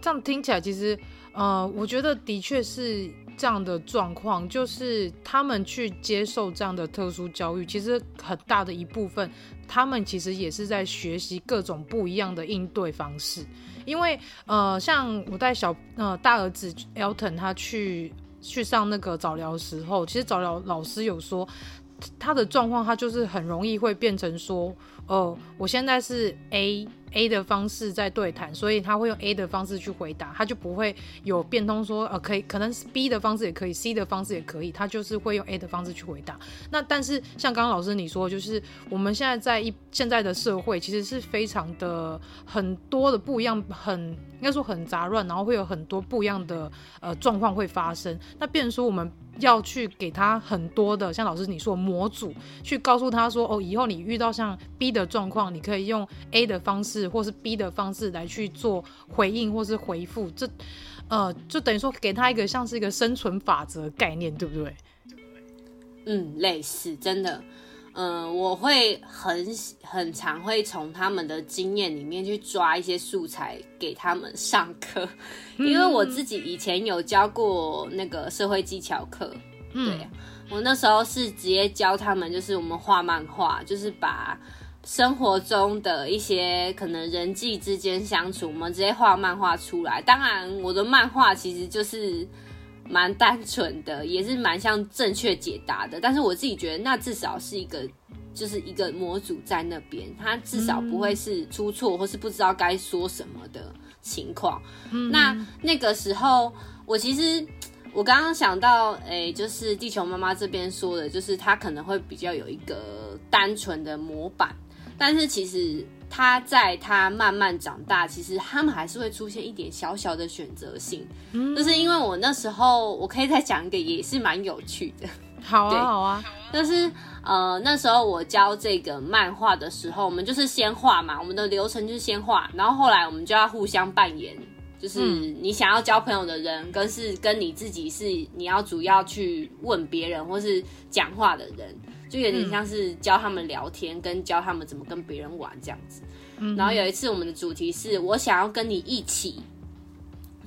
这样听起来其实，呃，我觉得的确是这样的状况，就是他们去接受这样的特殊教育，其实很大的一部分，他们其实也是在学习各种不一样的应对方式。因为，呃，像我带小呃大儿子 Elton 他去。去上那个早疗的时候，其实早疗老师有说，他的状况他就是很容易会变成说，哦、呃，我现在是 A。A 的方式在对谈，所以他会用 A 的方式去回答，他就不会有变通说，呃，可以，可能是 B 的方式也可以，C 的方式也可以，他就是会用 A 的方式去回答。那但是像刚刚老师你说，就是我们现在在一现在的社会，其实是非常的很多的不一样，很应该说很杂乱，然后会有很多不一样的呃状况会发生。那变成说我们。要去给他很多的，像老师你说模组，去告诉他说，哦，以后你遇到像 B 的状况，你可以用 A 的方式，或是逼的方式来去做回应或是回复。这，呃，就等于说给他一个像是一个生存法则概念，对不对？嗯，类似，真的。嗯、呃，我会很很常会从他们的经验里面去抓一些素材给他们上课，因为我自己以前有教过那个社会技巧课，对，我那时候是直接教他们，就是我们画漫画，就是把生活中的一些可能人际之间相处，我们直接画漫画出来。当然，我的漫画其实就是。蛮单纯的，也是蛮像正确解答的，但是我自己觉得，那至少是一个，就是一个模组在那边，他至少不会是出错或是不知道该说什么的情况。嗯、那那个时候，我其实我刚刚想到，哎、欸，就是地球妈妈这边说的，就是她可能会比较有一个单纯的模板，但是其实他在他慢慢长大，其实他们还是会出现一点小小的选择性。嗯，就是因为我那时候，我可以再讲一个，也是蛮有趣的。好啊，好啊，就是呃，那时候我教这个漫画的时候，我们就是先画嘛，我们的流程就是先画，然后后来我们就要互相扮演，就是你想要交朋友的人，跟是跟你自己是你要主要去问别人或是讲话的人，就有点像是教他们聊天，跟教他们怎么跟别人玩这样子。然后有一次我们的主题是我想要跟你一起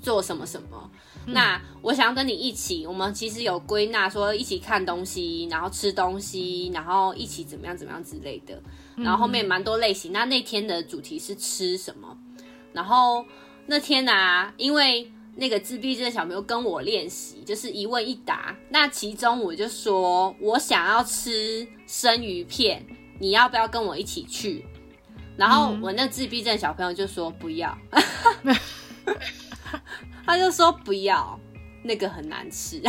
做什么什么。那我想要跟你一起，我们其实有归纳说一起看东西，然后吃东西，然后一起怎么样怎么样之类的。然后后面蛮多类型。那那天的主题是吃什么？然后那天啊，因为那个自闭症的小朋友跟我练习，就是一问一答。那其中我就说我想要吃生鱼片，你要不要跟我一起去？然后我那自闭症小朋友就说不要。他就说不要，那个很难吃。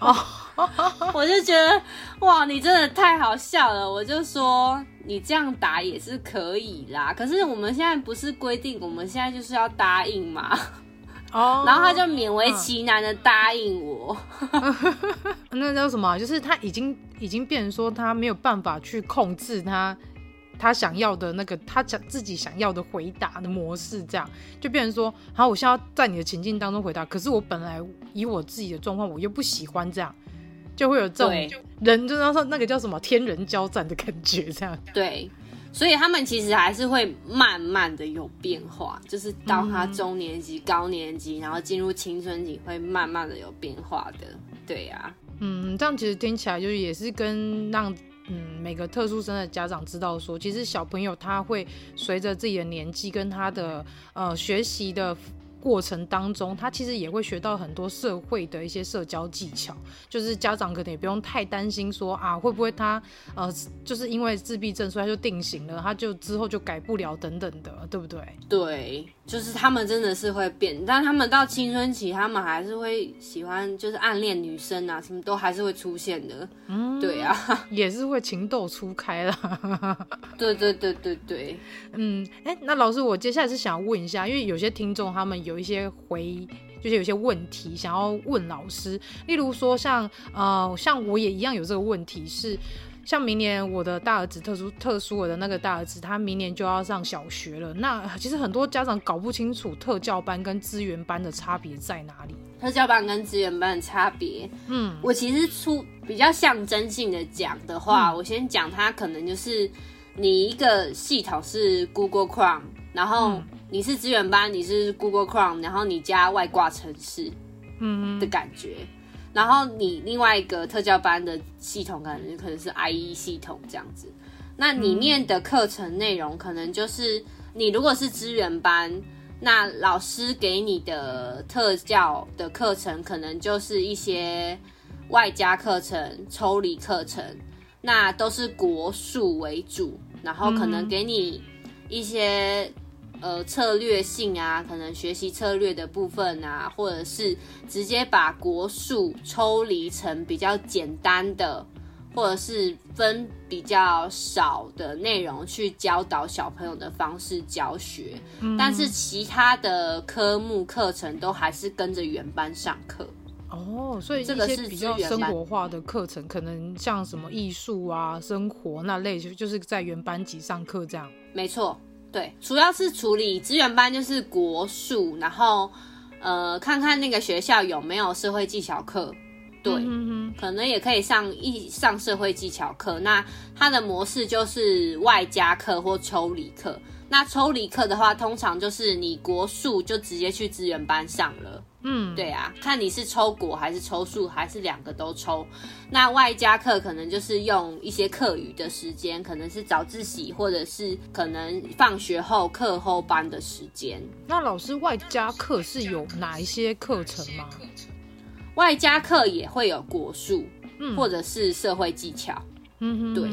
哦，我就觉得哇，你真的太好笑了。我就说你这样答也是可以啦，可是我们现在不是规定，我们现在就是要答应嘛。哦，然后他就勉为其难的答应我。那叫什么？就是他已经已经变成说他没有办法去控制他。他想要的那个，他想自己想要的回答的模式，这样就变成说，好，我现在要在你的情境当中回答，可是我本来以我自己的状况，我又不喜欢这样，就会有这种人，就说那个叫什么天人交战的感觉，这样。对，所以他们其实还是会慢慢的有变化，就是到他中年级、嗯、高年级，然后进入青春期，会慢慢的有变化的。对呀、啊，嗯，这样其实听起来就是也是跟让。嗯，每个特殊生的家长知道说，其实小朋友他会随着自己的年纪跟他的呃学习的。过程当中，他其实也会学到很多社会的一些社交技巧，就是家长可能也不用太担心说啊，会不会他呃，就是因为自闭症，所以他就定型了，他就之后就改不了等等的，对不对？对，就是他们真的是会变，但他们到青春期，他们还是会喜欢，就是暗恋女生啊，什么都还是会出现的。嗯，对啊，也是会情窦初开啦。对对对对对，嗯，哎，那老师，我接下来是想问一下，因为有些听众他们有。有一些回，就是有些问题想要问老师，例如说像呃，像我也一样有这个问题是，像明年我的大儿子特殊特殊我的那个大儿子，他明年就要上小学了。那其实很多家长搞不清楚特教班跟资源班的差别在哪里。特教班跟资源班的差别，嗯，我其实出比较象征性的讲的话，嗯、我先讲他可能就是你一个系统是 Google Chrome，然后、嗯。你是资源班，你是 Google Chrome，然后你加外挂程式，嗯的感觉，嗯、然后你另外一个特教班的系统可能可能是 IE 系统这样子，那里面的课程内容可能就是你如果是资源班，那老师给你的特教的课程可能就是一些外加课程、抽离课程，那都是国术为主，然后可能给你一些。呃，策略性啊，可能学习策略的部分啊，或者是直接把国术抽离成比较简单的，或者是分比较少的内容去教导小朋友的方式教学。嗯。但是其他的科目课程都还是跟着原班上课。哦，所以这个是比较生活化的课程，可能像什么艺术啊、生活那类，就就是在原班级上课这样。没错。对，主要是处理资源班，就是国术，然后呃，看看那个学校有没有社会技巧课，对，嗯、哼可能也可以上一上社会技巧课。那它的模式就是外加课或抽离课。那抽离课的话，通常就是你国术就直接去资源班上了。嗯，对啊，看你是抽果还是抽数，还是两个都抽。那外加课可能就是用一些课余的时间，可能是早自习，或者是可能放学后课后班的时间。那老师外加课是有哪一些课程吗？外加课也会有国术，嗯，或者是社会技巧。嗯哼，对，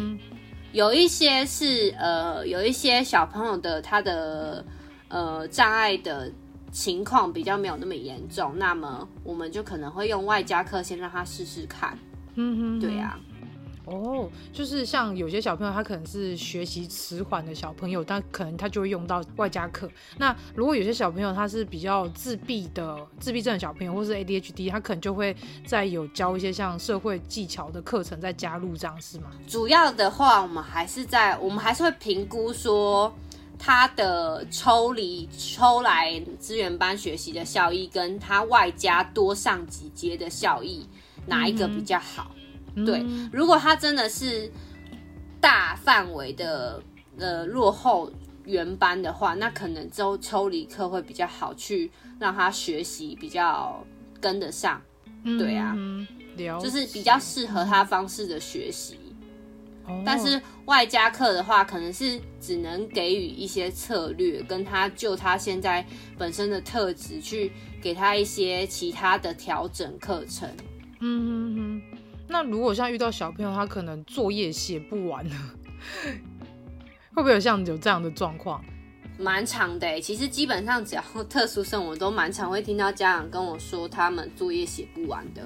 有一些是呃，有一些小朋友的他的呃障碍的。情况比较没有那么严重，那么我们就可能会用外加课先让他试试看。嗯哼，对呀、啊。哦，就是像有些小朋友，他可能是学习迟缓的小朋友，但可能他就会用到外加课。那如果有些小朋友他是比较自闭的自闭症的小朋友，或是 ADHD，他可能就会再有教一些像社会技巧的课程再加入，这样是吗？主要的话，我们还是在我们还是会评估说他的抽离抽来资源班学习的效益，跟他外加多上几节的效益，哪一个比较好？嗯对，如果他真的是大范围的呃落后原班的话，那可能就抽离课会比较好，去让他学习比较跟得上。对啊，嗯、就是比较适合他方式的学习。哦、但是外加课的话，可能是只能给予一些策略，跟他就他现在本身的特质去给他一些其他的调整课程。嗯哼哼。那如果像遇到小朋友，他可能作业写不完呢，会不会有像有这样的状况？蛮长的，其实基本上只要特殊生，我都蛮常会听到家长跟我说他们作业写不完的。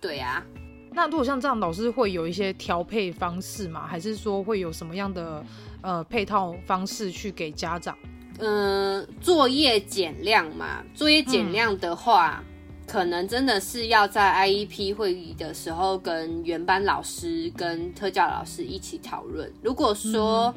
对啊，那如果像这样，老师会有一些调配方式吗？还是说会有什么样的呃配套方式去给家长？嗯、呃，作业减量嘛，作业减量的话。嗯可能真的是要在 IEP 会议的时候跟原班老师、跟特教老师一起讨论。如果说，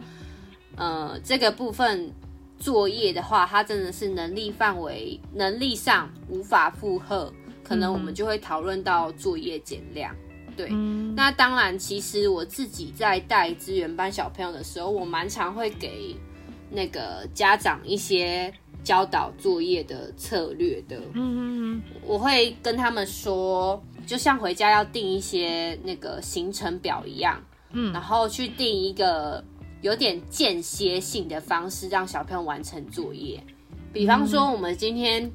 嗯、呃，这个部分作业的话，它真的是能力范围、能力上无法负荷，可能我们就会讨论到作业减量。对，嗯、那当然，其实我自己在带资源班小朋友的时候，我蛮常会给那个家长一些。教导作业的策略的，嗯嗯嗯，我会跟他们说，就像回家要定一些那个行程表一样，嗯，然后去定一个有点间歇性的方式，让小朋友完成作业。比方说，我们今天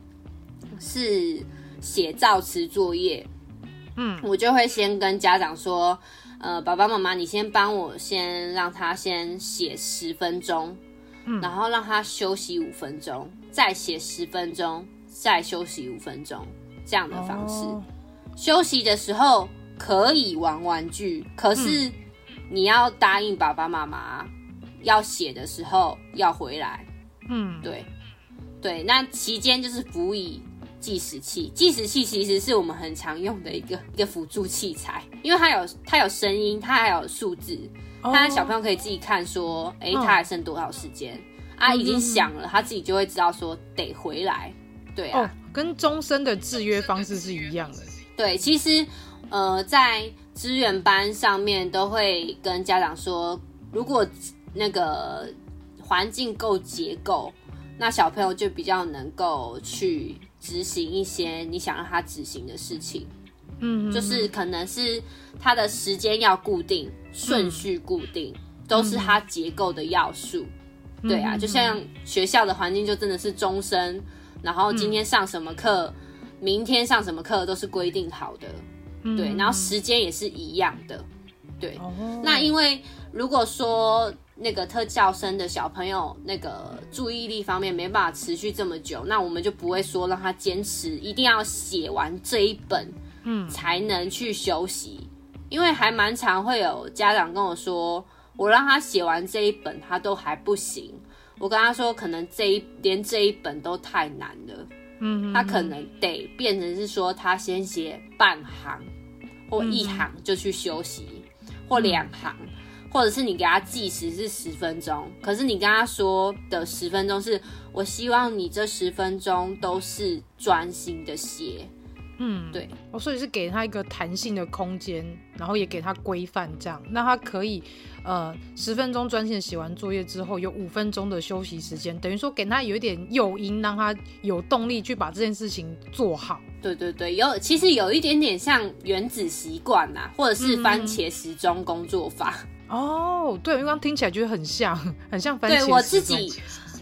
是写造词作业，嗯，我就会先跟家长说，呃，爸爸妈妈，你先帮我先让他先写十分钟。嗯然后让他休息五分钟，再写十分钟，再休息五分钟，这样的方式。Oh. 休息的时候可以玩玩具，可是你要答应爸爸妈妈，要写的时候要回来。嗯，对，对。那期间就是辅以计时器，计时器其实是我们很常用的一个一个辅助器材，因为它有它有声音，它还有数字。他小朋友可以自己看，说，哎、欸，他还剩多少时间？哦、啊，已经响了，他自己就会知道说得回来。对啊，哦、跟终身的制约方式是一样的。对，其实，呃，在资源班上面都会跟家长说，如果那个环境够结构，那小朋友就比较能够去执行一些你想让他执行的事情。嗯，就是可能是他的时间要固定，顺序固定，嗯、都是他结构的要素。嗯、对啊，就像学校的环境就真的是终身，然后今天上什么课，嗯、明天上什么课都是规定好的。嗯、对，然后时间也是一样的。对，哦、那因为如果说那个特教生的小朋友那个注意力方面没办法持续这么久，那我们就不会说让他坚持一定要写完这一本。嗯，才能去休息，因为还蛮常会有家长跟我说，我让他写完这一本，他都还不行。我跟他说，可能这一连这一本都太难了，嗯，他可能得变成是说，他先写半行或一行就去休息，或两行，或者是你给他计时是十分钟，可是你跟他说的十分钟是，我希望你这十分钟都是专心的写。嗯，对，哦，所以是给他一个弹性的空间，然后也给他规范，这样，那他可以，呃，十分钟专心写完作业之后，有五分钟的休息时间，等于说给他有一点诱因，让他有动力去把这件事情做好。对对对，有，其实有一点点像原子习惯呐，或者是番茄时钟工作法。嗯、哦，对，因为刚刚听起来觉得很像，很像番茄。对我自己。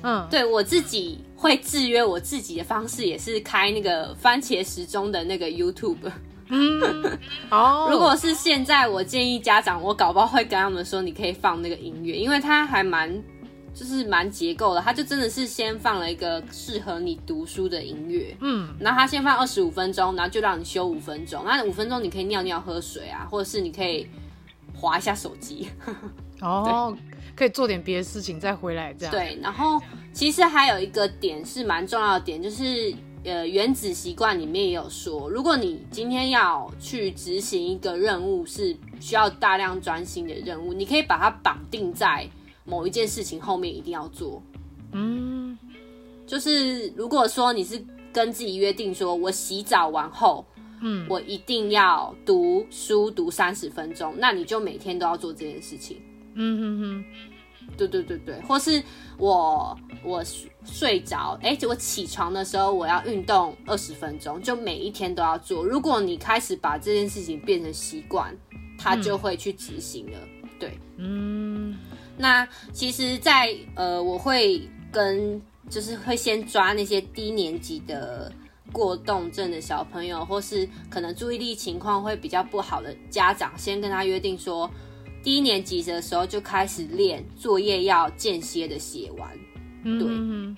嗯，对我自己会制约我自己的方式，也是开那个番茄时钟的那个 YouTube。嗯，哦，如果是现在，我建议家长，我搞不好会跟他们说，你可以放那个音乐，因为它还蛮，就是蛮结构的，它就真的是先放了一个适合你读书的音乐。嗯，然后它先放二十五分钟，然后就让你休五分钟，那五分钟你可以尿尿、喝水啊，或者是你可以。滑一下手机。哦，可以做点别的事情再回来这样。对，然后其实还有一个点是蛮重要的点，就是呃，原子习惯里面也有说，如果你今天要去执行一个任务，是需要大量专心的任务，你可以把它绑定在某一件事情后面，一定要做。嗯，就是如果说你是跟自己约定说，我洗澡完后，嗯，我一定要读书读三十分钟，那你就每天都要做这件事情。嗯哼哼，对对对对，或是我我睡着，哎，结果起床的时候我要运动二十分钟，就每一天都要做。如果你开始把这件事情变成习惯，他就会去执行了。嗯、对，嗯，那其实在，在呃，我会跟就是会先抓那些低年级的过动症的小朋友，或是可能注意力情况会比较不好的家长，先跟他约定说。低年级的时候就开始练作业，要间歇的写完。对。嗯、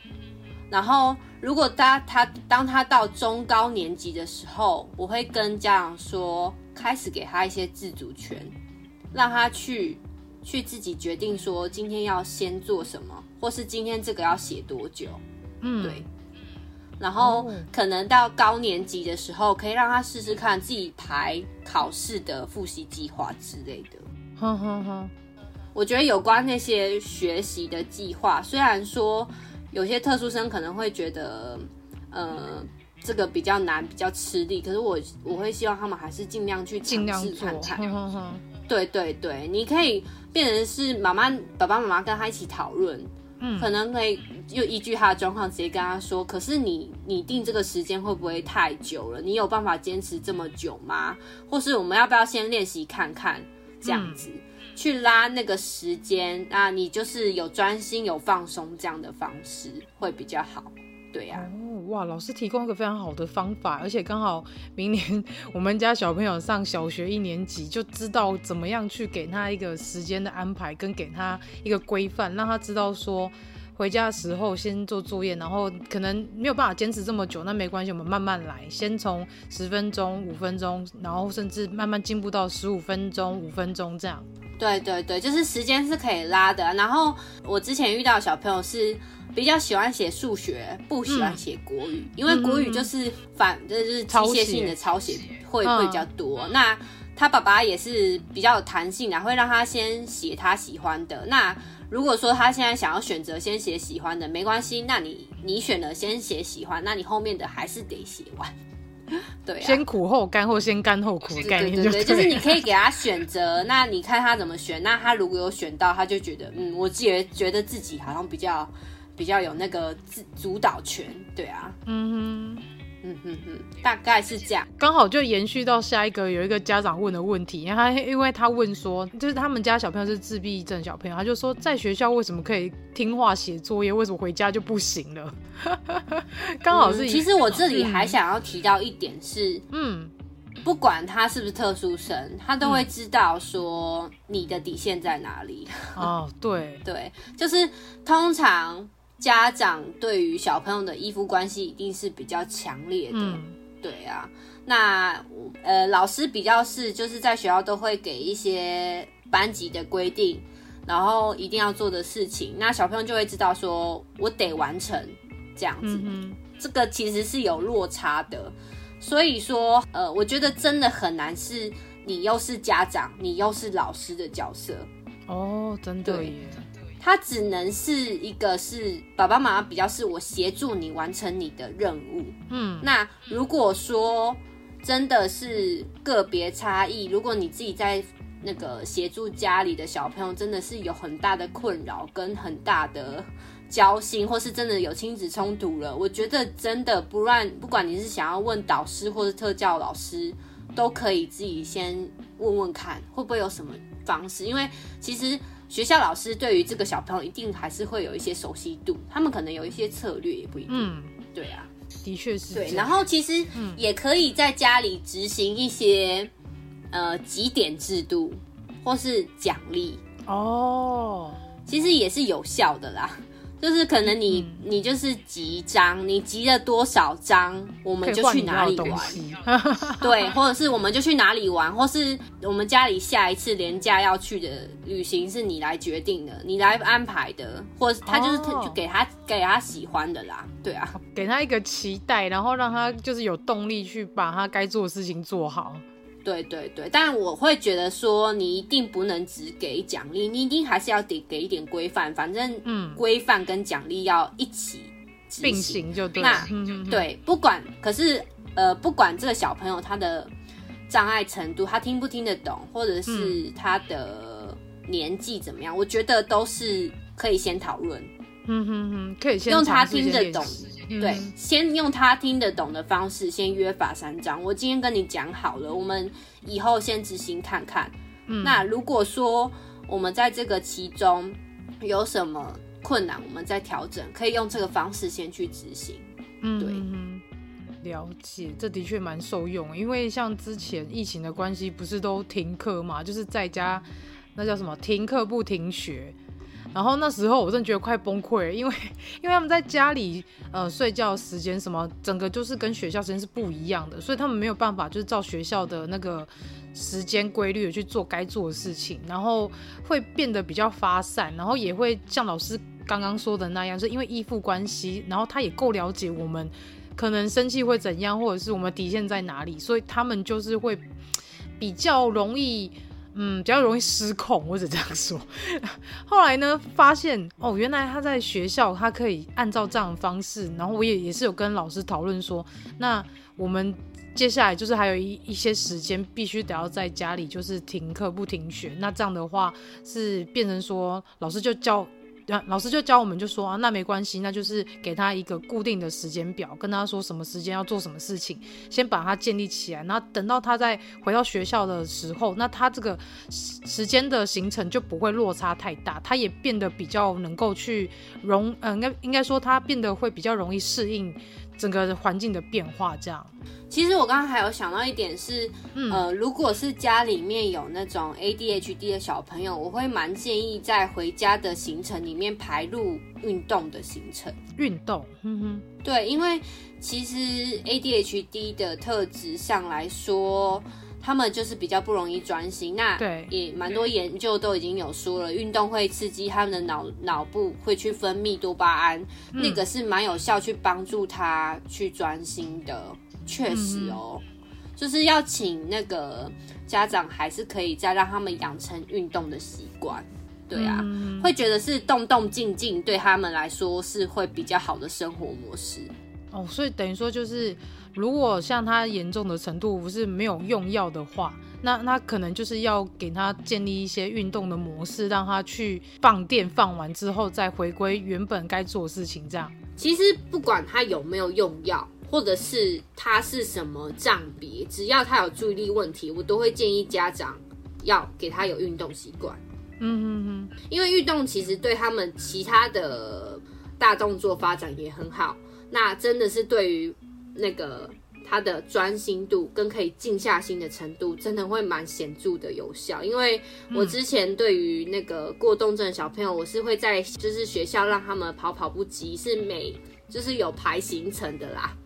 然后，如果他他当他到中高年级的时候，我会跟家长说，开始给他一些自主权，让他去去自己决定说今天要先做什么，或是今天这个要写多久。嗯，对。然后可能到高年级的时候，可以让他试试看自己排考试的复习计划之类的。哼哼哼，我觉得有关那些学习的计划，虽然说有些特殊生可能会觉得，呃，这个比较难，比较吃力，可是我我会希望他们还是尽量去尝试看看。哼哼哼，对对对，你可以变成是妈妈、爸爸妈妈跟他一起讨论，嗯，可能可以又依据他的状况直接跟他说。可是你你定这个时间会不会太久了？你有办法坚持这么久吗？或是我们要不要先练习看看？这样子去拉那个时间，那你就是有专心、有放松这样的方式会比较好，对呀、啊。哦，哇，老师提供一个非常好的方法，而且刚好明年我们家小朋友上小学一年级，就知道怎么样去给他一个时间的安排，跟给他一个规范，让他知道说。回家的时候先做作业，然后可能没有办法坚持这么久，那没关系，我们慢慢来，先从十分钟、五分钟，然后甚至慢慢进步到十五分钟、五分钟这样。对对对，就是时间是可以拉的。然后我之前遇到小朋友是比较喜欢写数学，不喜欢写国语，嗯、因为国语就是反，嗯、就是机械性的抄写会会比较多。嗯、那他爸爸也是比较有弹性的，会让他先写他喜欢的。那如果说他现在想要选择先写喜欢的，没关系，那你你选了先写喜欢，那你后面的还是得写完，对啊，先苦后甘或先甘后苦的概念就对，对对对，就是你可以给他选择，那你看他怎么选，那他如果有选到，他就觉得嗯，我觉得觉得自己好像比较比较有那个自主导权，对啊，嗯哼。嗯大概是这样，刚好就延续到下一个有一个家长问的问题，因为他因为他问说，就是他们家小朋友是自闭症小朋友，他就说在学校为什么可以听话写作业，为什么回家就不行了？刚好是、嗯，其实我这里还想要提到一点是，嗯，不管他是不是特殊生，他都会知道说你的底线在哪里。哦，对 对，就是通常。家长对于小朋友的依附关系一定是比较强烈的，嗯、对啊。那呃，老师比较是就是在学校都会给一些班级的规定，然后一定要做的事情，那小朋友就会知道说我得完成这样子。这个其实是有落差的，所以说呃，我觉得真的很难，是你又是家长，你又是老师的角色。哦，真的耶。他只能是一个是爸爸妈妈比较是我协助你完成你的任务，嗯，那如果说真的是个别差异，如果你自己在那个协助家里的小朋友真的是有很大的困扰跟很大的交心，或是真的有亲子冲突了，我觉得真的不乱，不管你是想要问导师或是特教老师，都可以自己先问问看会不会有什么方式，因为其实。学校老师对于这个小朋友一定还是会有一些熟悉度，他们可能有一些策略，也不一定。嗯，对啊，的确是。对，然后其实也可以在家里执行一些、嗯、呃几点制度或是奖励哦，其实也是有效的啦。就是可能你、嗯、你就是集章，你集了多少章，我们就去哪里玩，对，或者是我们就去哪里玩，或是我们家里下一次廉价要去的旅行是你来决定的，你来安排的，或者他就是就给他、哦、给他喜欢的啦，对啊，给他一个期待，然后让他就是有动力去把他该做的事情做好。对对对，但我会觉得说，你一定不能只给奖励，你一定还是要得给一点规范。反正，嗯，规范跟奖励要一起并行就对。那对，不管可是呃，不管这个小朋友他的障碍程度，他听不听得懂，或者是他的年纪怎么样，嗯、我觉得都是可以先讨论。嗯哼哼，可以先用他听得懂。对，嗯、先用他听得懂的方式，先约法三章。我今天跟你讲好了，我们以后先执行看看。嗯、那如果说我们在这个其中有什么困难，我们再调整，可以用这个方式先去执行。嗯，对，了解，这的确蛮受用。因为像之前疫情的关系，不是都停课嘛，就是在家，那叫什么？停课不停学。然后那时候我真的觉得快崩溃了，因为因为他们在家里呃睡觉时间什么，整个就是跟学校时间是不一样的，所以他们没有办法就是照学校的那个时间规律去做该做的事情，然后会变得比较发散，然后也会像老师刚刚说的那样，是因为依附关系，然后他也够了解我们可能生气会怎样，或者是我们底线在哪里，所以他们就是会比较容易。嗯，比较容易失控，或者这样说。后来呢，发现哦，原来他在学校，他可以按照这样的方式。然后我也也是有跟老师讨论说，那我们接下来就是还有一一些时间，必须得要在家里就是停课不停学。那这样的话是变成说，老师就教。老师就教我们，就说啊，那没关系，那就是给他一个固定的时间表，跟他说什么时间要做什么事情，先把它建立起来，那等到他再回到学校的时候，那他这个时间的行程就不会落差太大，他也变得比较能够去容，嗯、呃，应该应该说他变得会比较容易适应整个环境的变化，这样。其实我刚刚还有想到一点是，嗯、呃，如果是家里面有那种 ADHD 的小朋友，我会蛮建议在回家的行程里面排入运动的行程。运动，嗯哼，对，因为其实 ADHD 的特质上来说，他们就是比较不容易专心。那对，也蛮多研究都已经有说了，运动会刺激他们的脑脑部会去分泌多巴胺，嗯、那个是蛮有效去帮助他去专心的。确实哦，嗯、就是要请那个家长，还是可以再让他们养成运动的习惯。对啊，嗯、会觉得是动动静静对他们来说是会比较好的生活模式。哦，所以等于说就是，如果像他严重的程度不是没有用药的话，那那可能就是要给他建立一些运动的模式，让他去放电放完之后再回归原本该做的事情。这样，其实不管他有没有用药。或者是他是什么障别，只要他有注意力问题，我都会建议家长要给他有运动习惯。嗯嗯嗯，因为运动其实对他们其他的大动作发展也很好。那真的是对于那个他的专心度跟可以静下心的程度，真的会蛮显著的有效。因为我之前对于那个过动症的小朋友，我是会在就是学校让他们跑跑步机，是每就是有排行程的啦。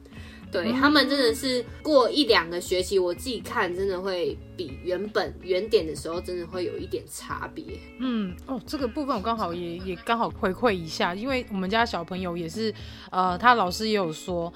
对，他们真的是过一两个学期，我自己看真的会比原本原点的时候，真的会有一点差别。嗯，哦，这个部分我刚好也也刚好回馈一下，因为我们家小朋友也是，呃，他老师也有说，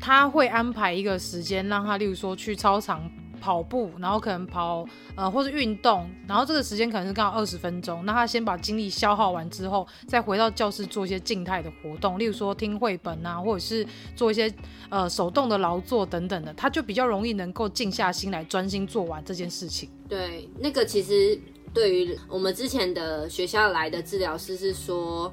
他会安排一个时间让他，例如说去操场。跑步，然后可能跑，呃，或是运动，然后这个时间可能是刚好二十分钟。那他先把精力消耗完之后，再回到教室做一些静态的活动，例如说听绘本啊，或者是做一些呃手动的劳作等等的，他就比较容易能够静下心来专心做完这件事情。对，那个其实对于我们之前的学校来的治疗师是说。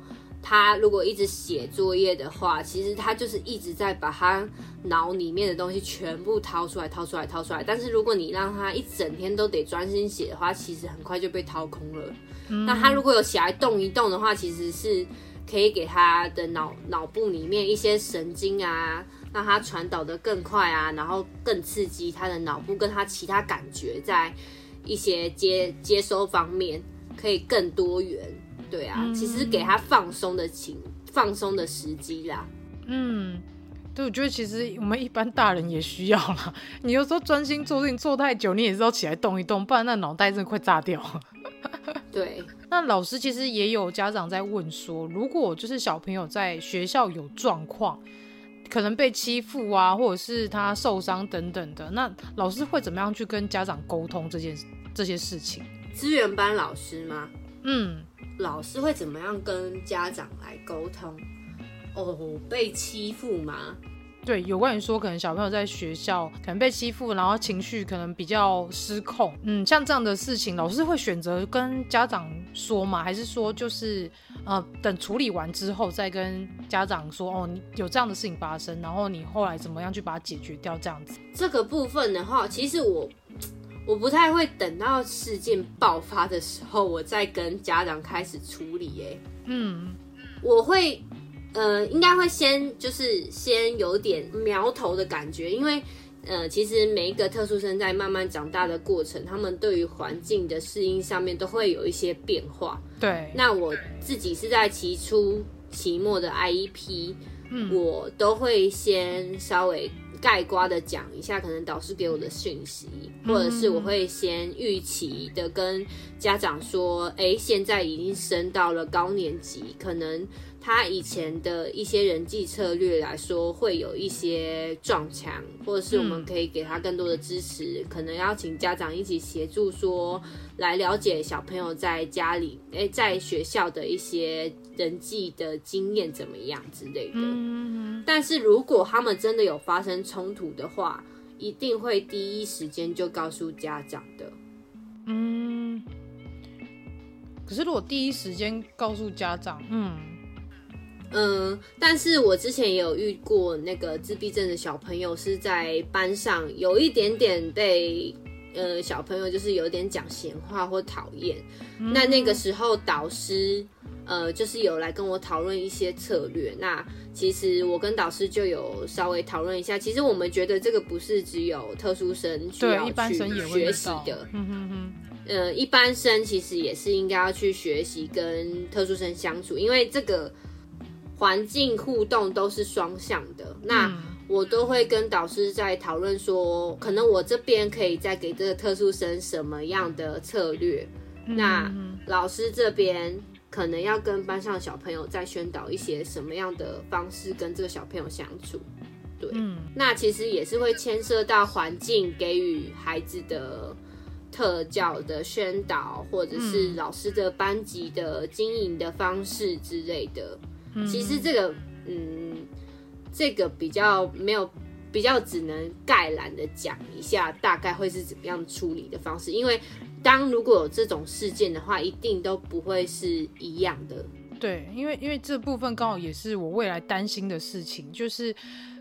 他如果一直写作业的话，其实他就是一直在把他脑里面的东西全部掏出来、掏出来、掏出来。但是如果你让他一整天都得专心写的话，其实很快就被掏空了。嗯、那他如果有起来动一动的话，其实是可以给他的脑脑部里面一些神经啊，让他传导的更快啊，然后更刺激他的脑部跟他其他感觉在一些接接收方面可以更多元。对啊，其实给他放松的情放松的时机啦。嗯，对，我觉得其实我们一般大人也需要啦。你有时候专心做事情做太久，你也是要起来动一动，不然那脑袋真的快炸掉。对，那老师其实也有家长在问说，如果就是小朋友在学校有状况，可能被欺负啊，或者是他受伤等等的，那老师会怎么样去跟家长沟通这件这些事情？资源班老师吗？嗯，老师会怎么样跟家长来沟通？哦，被欺负吗？对，有关于说可能小朋友在学校可能被欺负，然后情绪可能比较失控，嗯，像这样的事情，老师会选择跟家长说吗？还是说就是呃等处理完之后再跟家长说哦，你有这样的事情发生，然后你后来怎么样去把它解决掉？这样子。这个部分的话，其实我我不太会等到事件爆发的时候，我再跟家长开始处理。哎，嗯，我会。呃，应该会先就是先有点苗头的感觉，因为呃，其实每一个特殊生在慢慢长大的过程，他们对于环境的适应上面都会有一些变化。对，那我自己是在期初、期末的 IEP，嗯，我都会先稍微概括的讲一下，可能导师给我的讯息，或者是我会先预期的跟家长说，哎，现在已经升到了高年级，可能。他以前的一些人际策略来说，会有一些撞墙，或者是我们可以给他更多的支持，嗯、可能要请家长一起协助，说来了解小朋友在家里、诶在学校的一些人际的经验怎么样之类的。嗯、但是如果他们真的有发生冲突的话，一定会第一时间就告诉家长的。嗯，可是如果第一时间告诉家长，嗯。嗯，但是我之前也有遇过那个自闭症的小朋友，是在班上有一点点被呃小朋友就是有点讲闲话或讨厌。嗯、那那个时候导师呃就是有来跟我讨论一些策略。那其实我跟导师就有稍微讨论一下，其实我们觉得这个不是只有特殊生需要去学习的。嗯哼哼。呃，一般生其实也是应该要去学习跟特殊生相处，因为这个。环境互动都是双向的，那我都会跟导师在讨论说，可能我这边可以再给这个特殊生什么样的策略，那老师这边可能要跟班上小朋友再宣导一些什么样的方式跟这个小朋友相处，对，那其实也是会牵涉到环境给予孩子的特教的宣导，或者是老师的班级的经营的方式之类的。其实这个，嗯，这个比较没有，比较只能概览的讲一下，大概会是怎么样处理的方式。因为当如果有这种事件的话，一定都不会是一样的。对，因为因为这部分刚好也是我未来担心的事情，就是。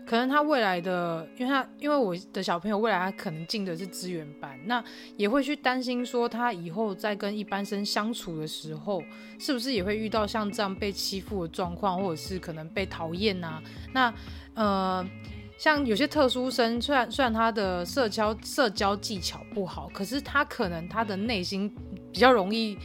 可能他未来的，因为他因为我的小朋友未来他可能进的是资源班，那也会去担心说他以后在跟一般生相处的时候，是不是也会遇到像这样被欺负的状况，或者是可能被讨厌啊？那呃，像有些特殊生，虽然虽然他的社交社交技巧不好，可是他可能他的内心比较容易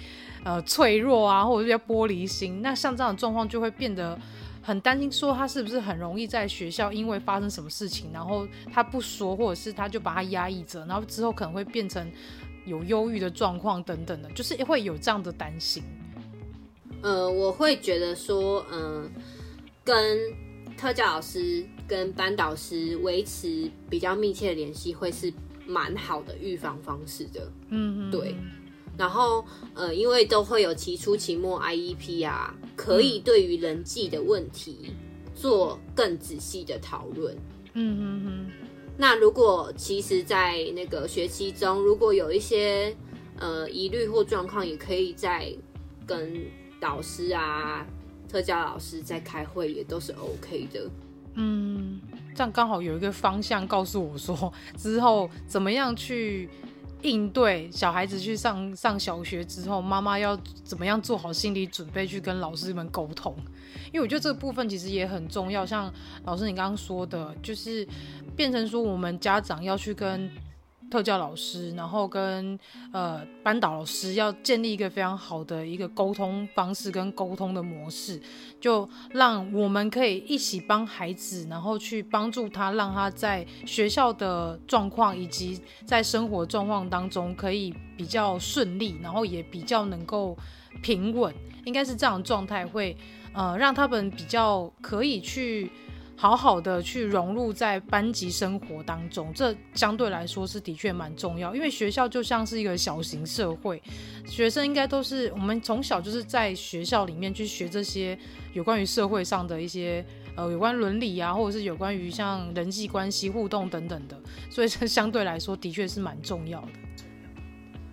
呃脆弱啊，或者是比较玻璃心，那像这样的状况就会变得。很担心说他是不是很容易在学校因为发生什么事情，然后他不说，或者是他就把他压抑着，然后之后可能会变成有忧郁的状况等等的，就是会有这样的担心。呃，我会觉得说，嗯、呃，跟特教老师跟班导师维持比较密切的联系，会是蛮好的预防方式的。嗯嗯，对。然后，呃，因为都会有期初、期末 IEP 啊，可以对于人际的问题做更仔细的讨论。嗯嗯嗯。那如果其实，在那个学期中，如果有一些呃疑虑或状况，也可以再跟导师啊、特教老师在开会，也都是 OK 的。嗯，这样刚好有一个方向告诉我说，之后怎么样去。应对小孩子去上上小学之后，妈妈要怎么样做好心理准备去跟老师们沟通？因为我觉得这个部分其实也很重要。像老师你刚刚说的，就是变成说我们家长要去跟特教老师，然后跟呃班导老师要建立一个非常好的一个沟通方式跟沟通的模式，就让我们可以一起帮孩子，然后去帮助他，让他在学校的状况以及在生活状况当中可以比较顺利，然后也比较能够平稳，应该是这样的状态会呃让他们比较可以去。好好的去融入在班级生活当中，这相对来说是的确蛮重要。因为学校就像是一个小型社会，学生应该都是我们从小就是在学校里面去学这些有关于社会上的一些呃有关伦理啊，或者是有关于像人际关系互动等等的，所以这相对来说的确是蛮重要的。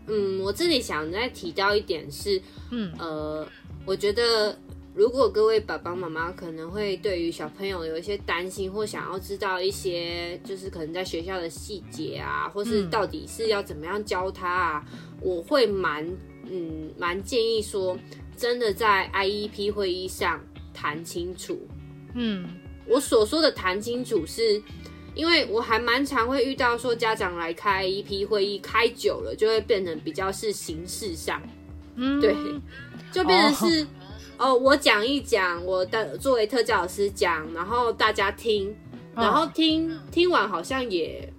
嗯，我这里想再提到一点是，嗯呃，我觉得。如果各位爸爸妈妈可能会对于小朋友有一些担心，或想要知道一些就是可能在学校的细节啊，或是到底是要怎么样教他啊，嗯、我会蛮嗯蛮建议说，真的在 IEP 会议上谈清楚。嗯，我所说的谈清楚是，是因为我还蛮常会遇到说家长来开 IEP 会议开久了，就会变成比较是形式上，嗯，对，就变成是。哦哦，我讲一讲，我的作为特教老师讲，然后大家听，然后听、哦、听完好像也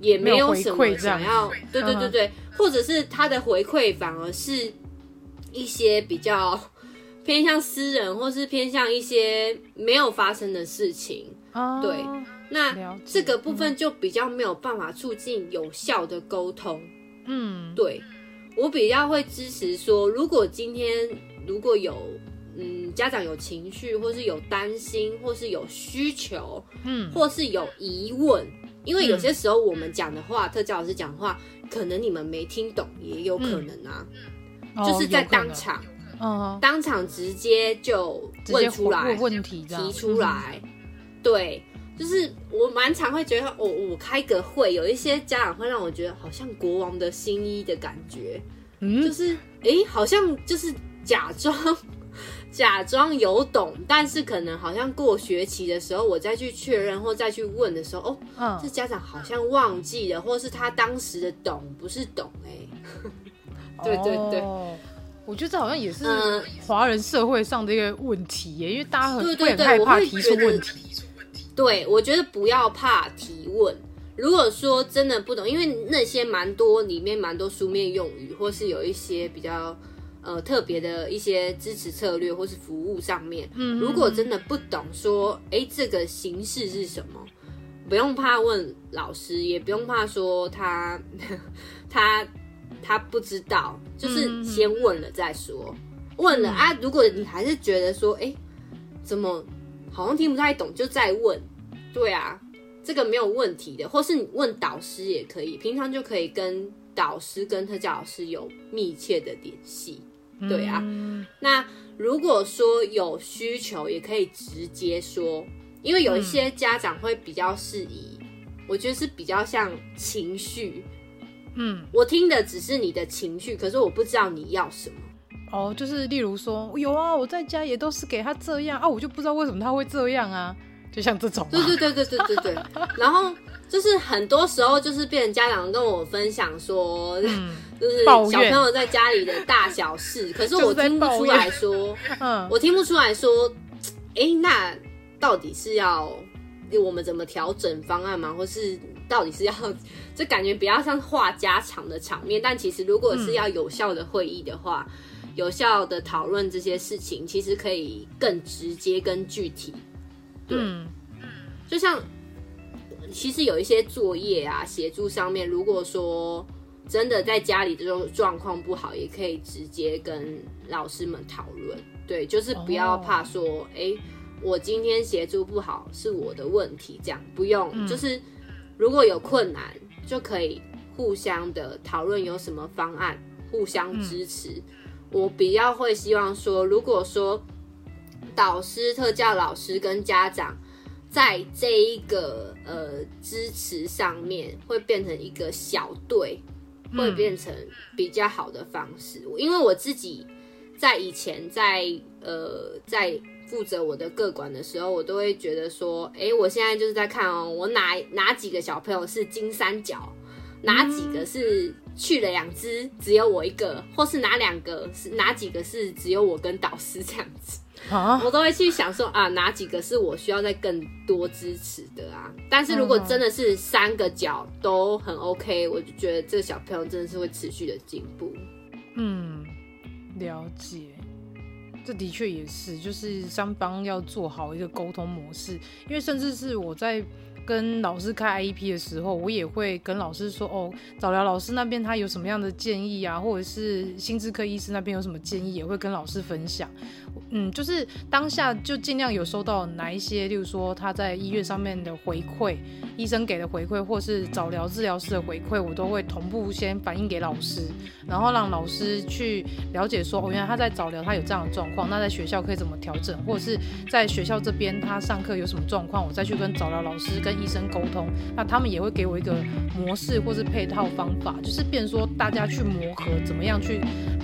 也没有什么想要，对对对对，嗯、或者是他的回馈反而是一些比较 偏向私人，或是偏向一些没有发生的事情，哦、对，那这个部分就比较没有办法促进有效的沟通，嗯，对，我比较会支持说，如果今天如果有。嗯，家长有情绪，或是有担心，或是有需求，嗯，或是有疑问，因为有些时候我们讲的话，嗯、特教老师讲的话，可能你们没听懂，也有可能啊，嗯、就是在当场，哦、当场直接就问出来问题，提出来，嗯、对，就是我蛮常会觉得，我、哦、我开个会，有一些家长会让我觉得好像国王的新衣的感觉，嗯，就是哎、欸，好像就是假装。假装有懂，但是可能好像过学期的时候，我再去确认或再去问的时候，哦，嗯、这家长好像忘记了，或是他当时的懂不是懂哎、欸，对对对、哦，我觉得这好像也是华人社会上的一个问题耶，因为大家很会很害怕提出问题。对，我觉得不要怕提问。如果说真的不懂，因为那些蛮多里面蛮多书面用语，或是有一些比较。呃，特别的一些支持策略或是服务上面，嗯，如果真的不懂说，哎，这个形式是什么，不用怕问老师，也不用怕说他 他他不知道，就是先问了再说。问了啊，如果你还是觉得说，哎，怎么好像听不太懂，就再问。对啊，这个没有问题的，或是你问导师也可以，平常就可以跟导师跟特教老师有密切的联系。对啊，嗯、那如果说有需求，也可以直接说，因为有一些家长会比较适宜，嗯、我觉得是比较像情绪，嗯，我听的只是你的情绪，可是我不知道你要什么。哦，就是例如说，有啊，我在家也都是给他这样啊，我就不知道为什么他会这样啊，就像这种、啊。对对对对对对对，然后就是很多时候就是变成家长跟我分享说。嗯就是小朋友在家里的大小事，可是我听不出来说，嗯，我听不出来说，哎、欸，那到底是要我们怎么调整方案吗？或是到底是要，就感觉比较像话家常的场面。但其实如果是要有效的会议的话，嗯、有效的讨论这些事情，其实可以更直接、更具体。对，嗯、就像其实有一些作业啊，协助上面，如果说。真的在家里这种状况不好，也可以直接跟老师们讨论。对，就是不要怕说，哎、oh. 欸，我今天协助不好是我的问题，这样不用。嗯、就是如果有困难，就可以互相的讨论有什么方案，互相支持。嗯、我比较会希望说，如果说导师、特教老师跟家长在这一个呃支持上面，会变成一个小队。会变成比较好的方式，嗯、因为我自己在以前在呃在负责我的个管的时候，我都会觉得说，哎，我现在就是在看哦，我哪哪几个小朋友是金三角，哪几个是去了两只，只有我一个，或是哪两个是哪几个是只有我跟导师这样子。啊，我都会去想说啊，哪几个是我需要再更多支持的啊？但是如果真的是三个角都很 OK，我就觉得这个小朋友真的是会持续的进步。嗯，了解，这的确也是，就是双方要做好一个沟通模式，因为甚至是我在。跟老师开 IEP 的时候，我也会跟老师说哦，早疗老师那边他有什么样的建议啊，或者是心智科医师那边有什么建议，也会跟老师分享。嗯，就是当下就尽量有收到哪一些，例如说他在医院上面的回馈，医生给的回馈，或是早疗治疗师的回馈，我都会同步先反映给老师，然后让老师去了解说，哦，原来他在早疗他有这样的状况，那在学校可以怎么调整，或者是在学校这边他上课有什么状况，我再去跟早疗老师跟医生沟通，那他们也会给我一个模式或是配套方法，就是变说大家去磨合，怎么样去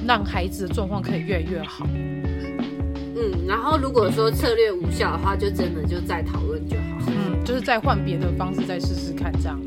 让孩子的状况可以越来越好。嗯，然后如果说策略无效的话，就真的就再讨论就好。嗯，就是再换别的方式再试试看这样。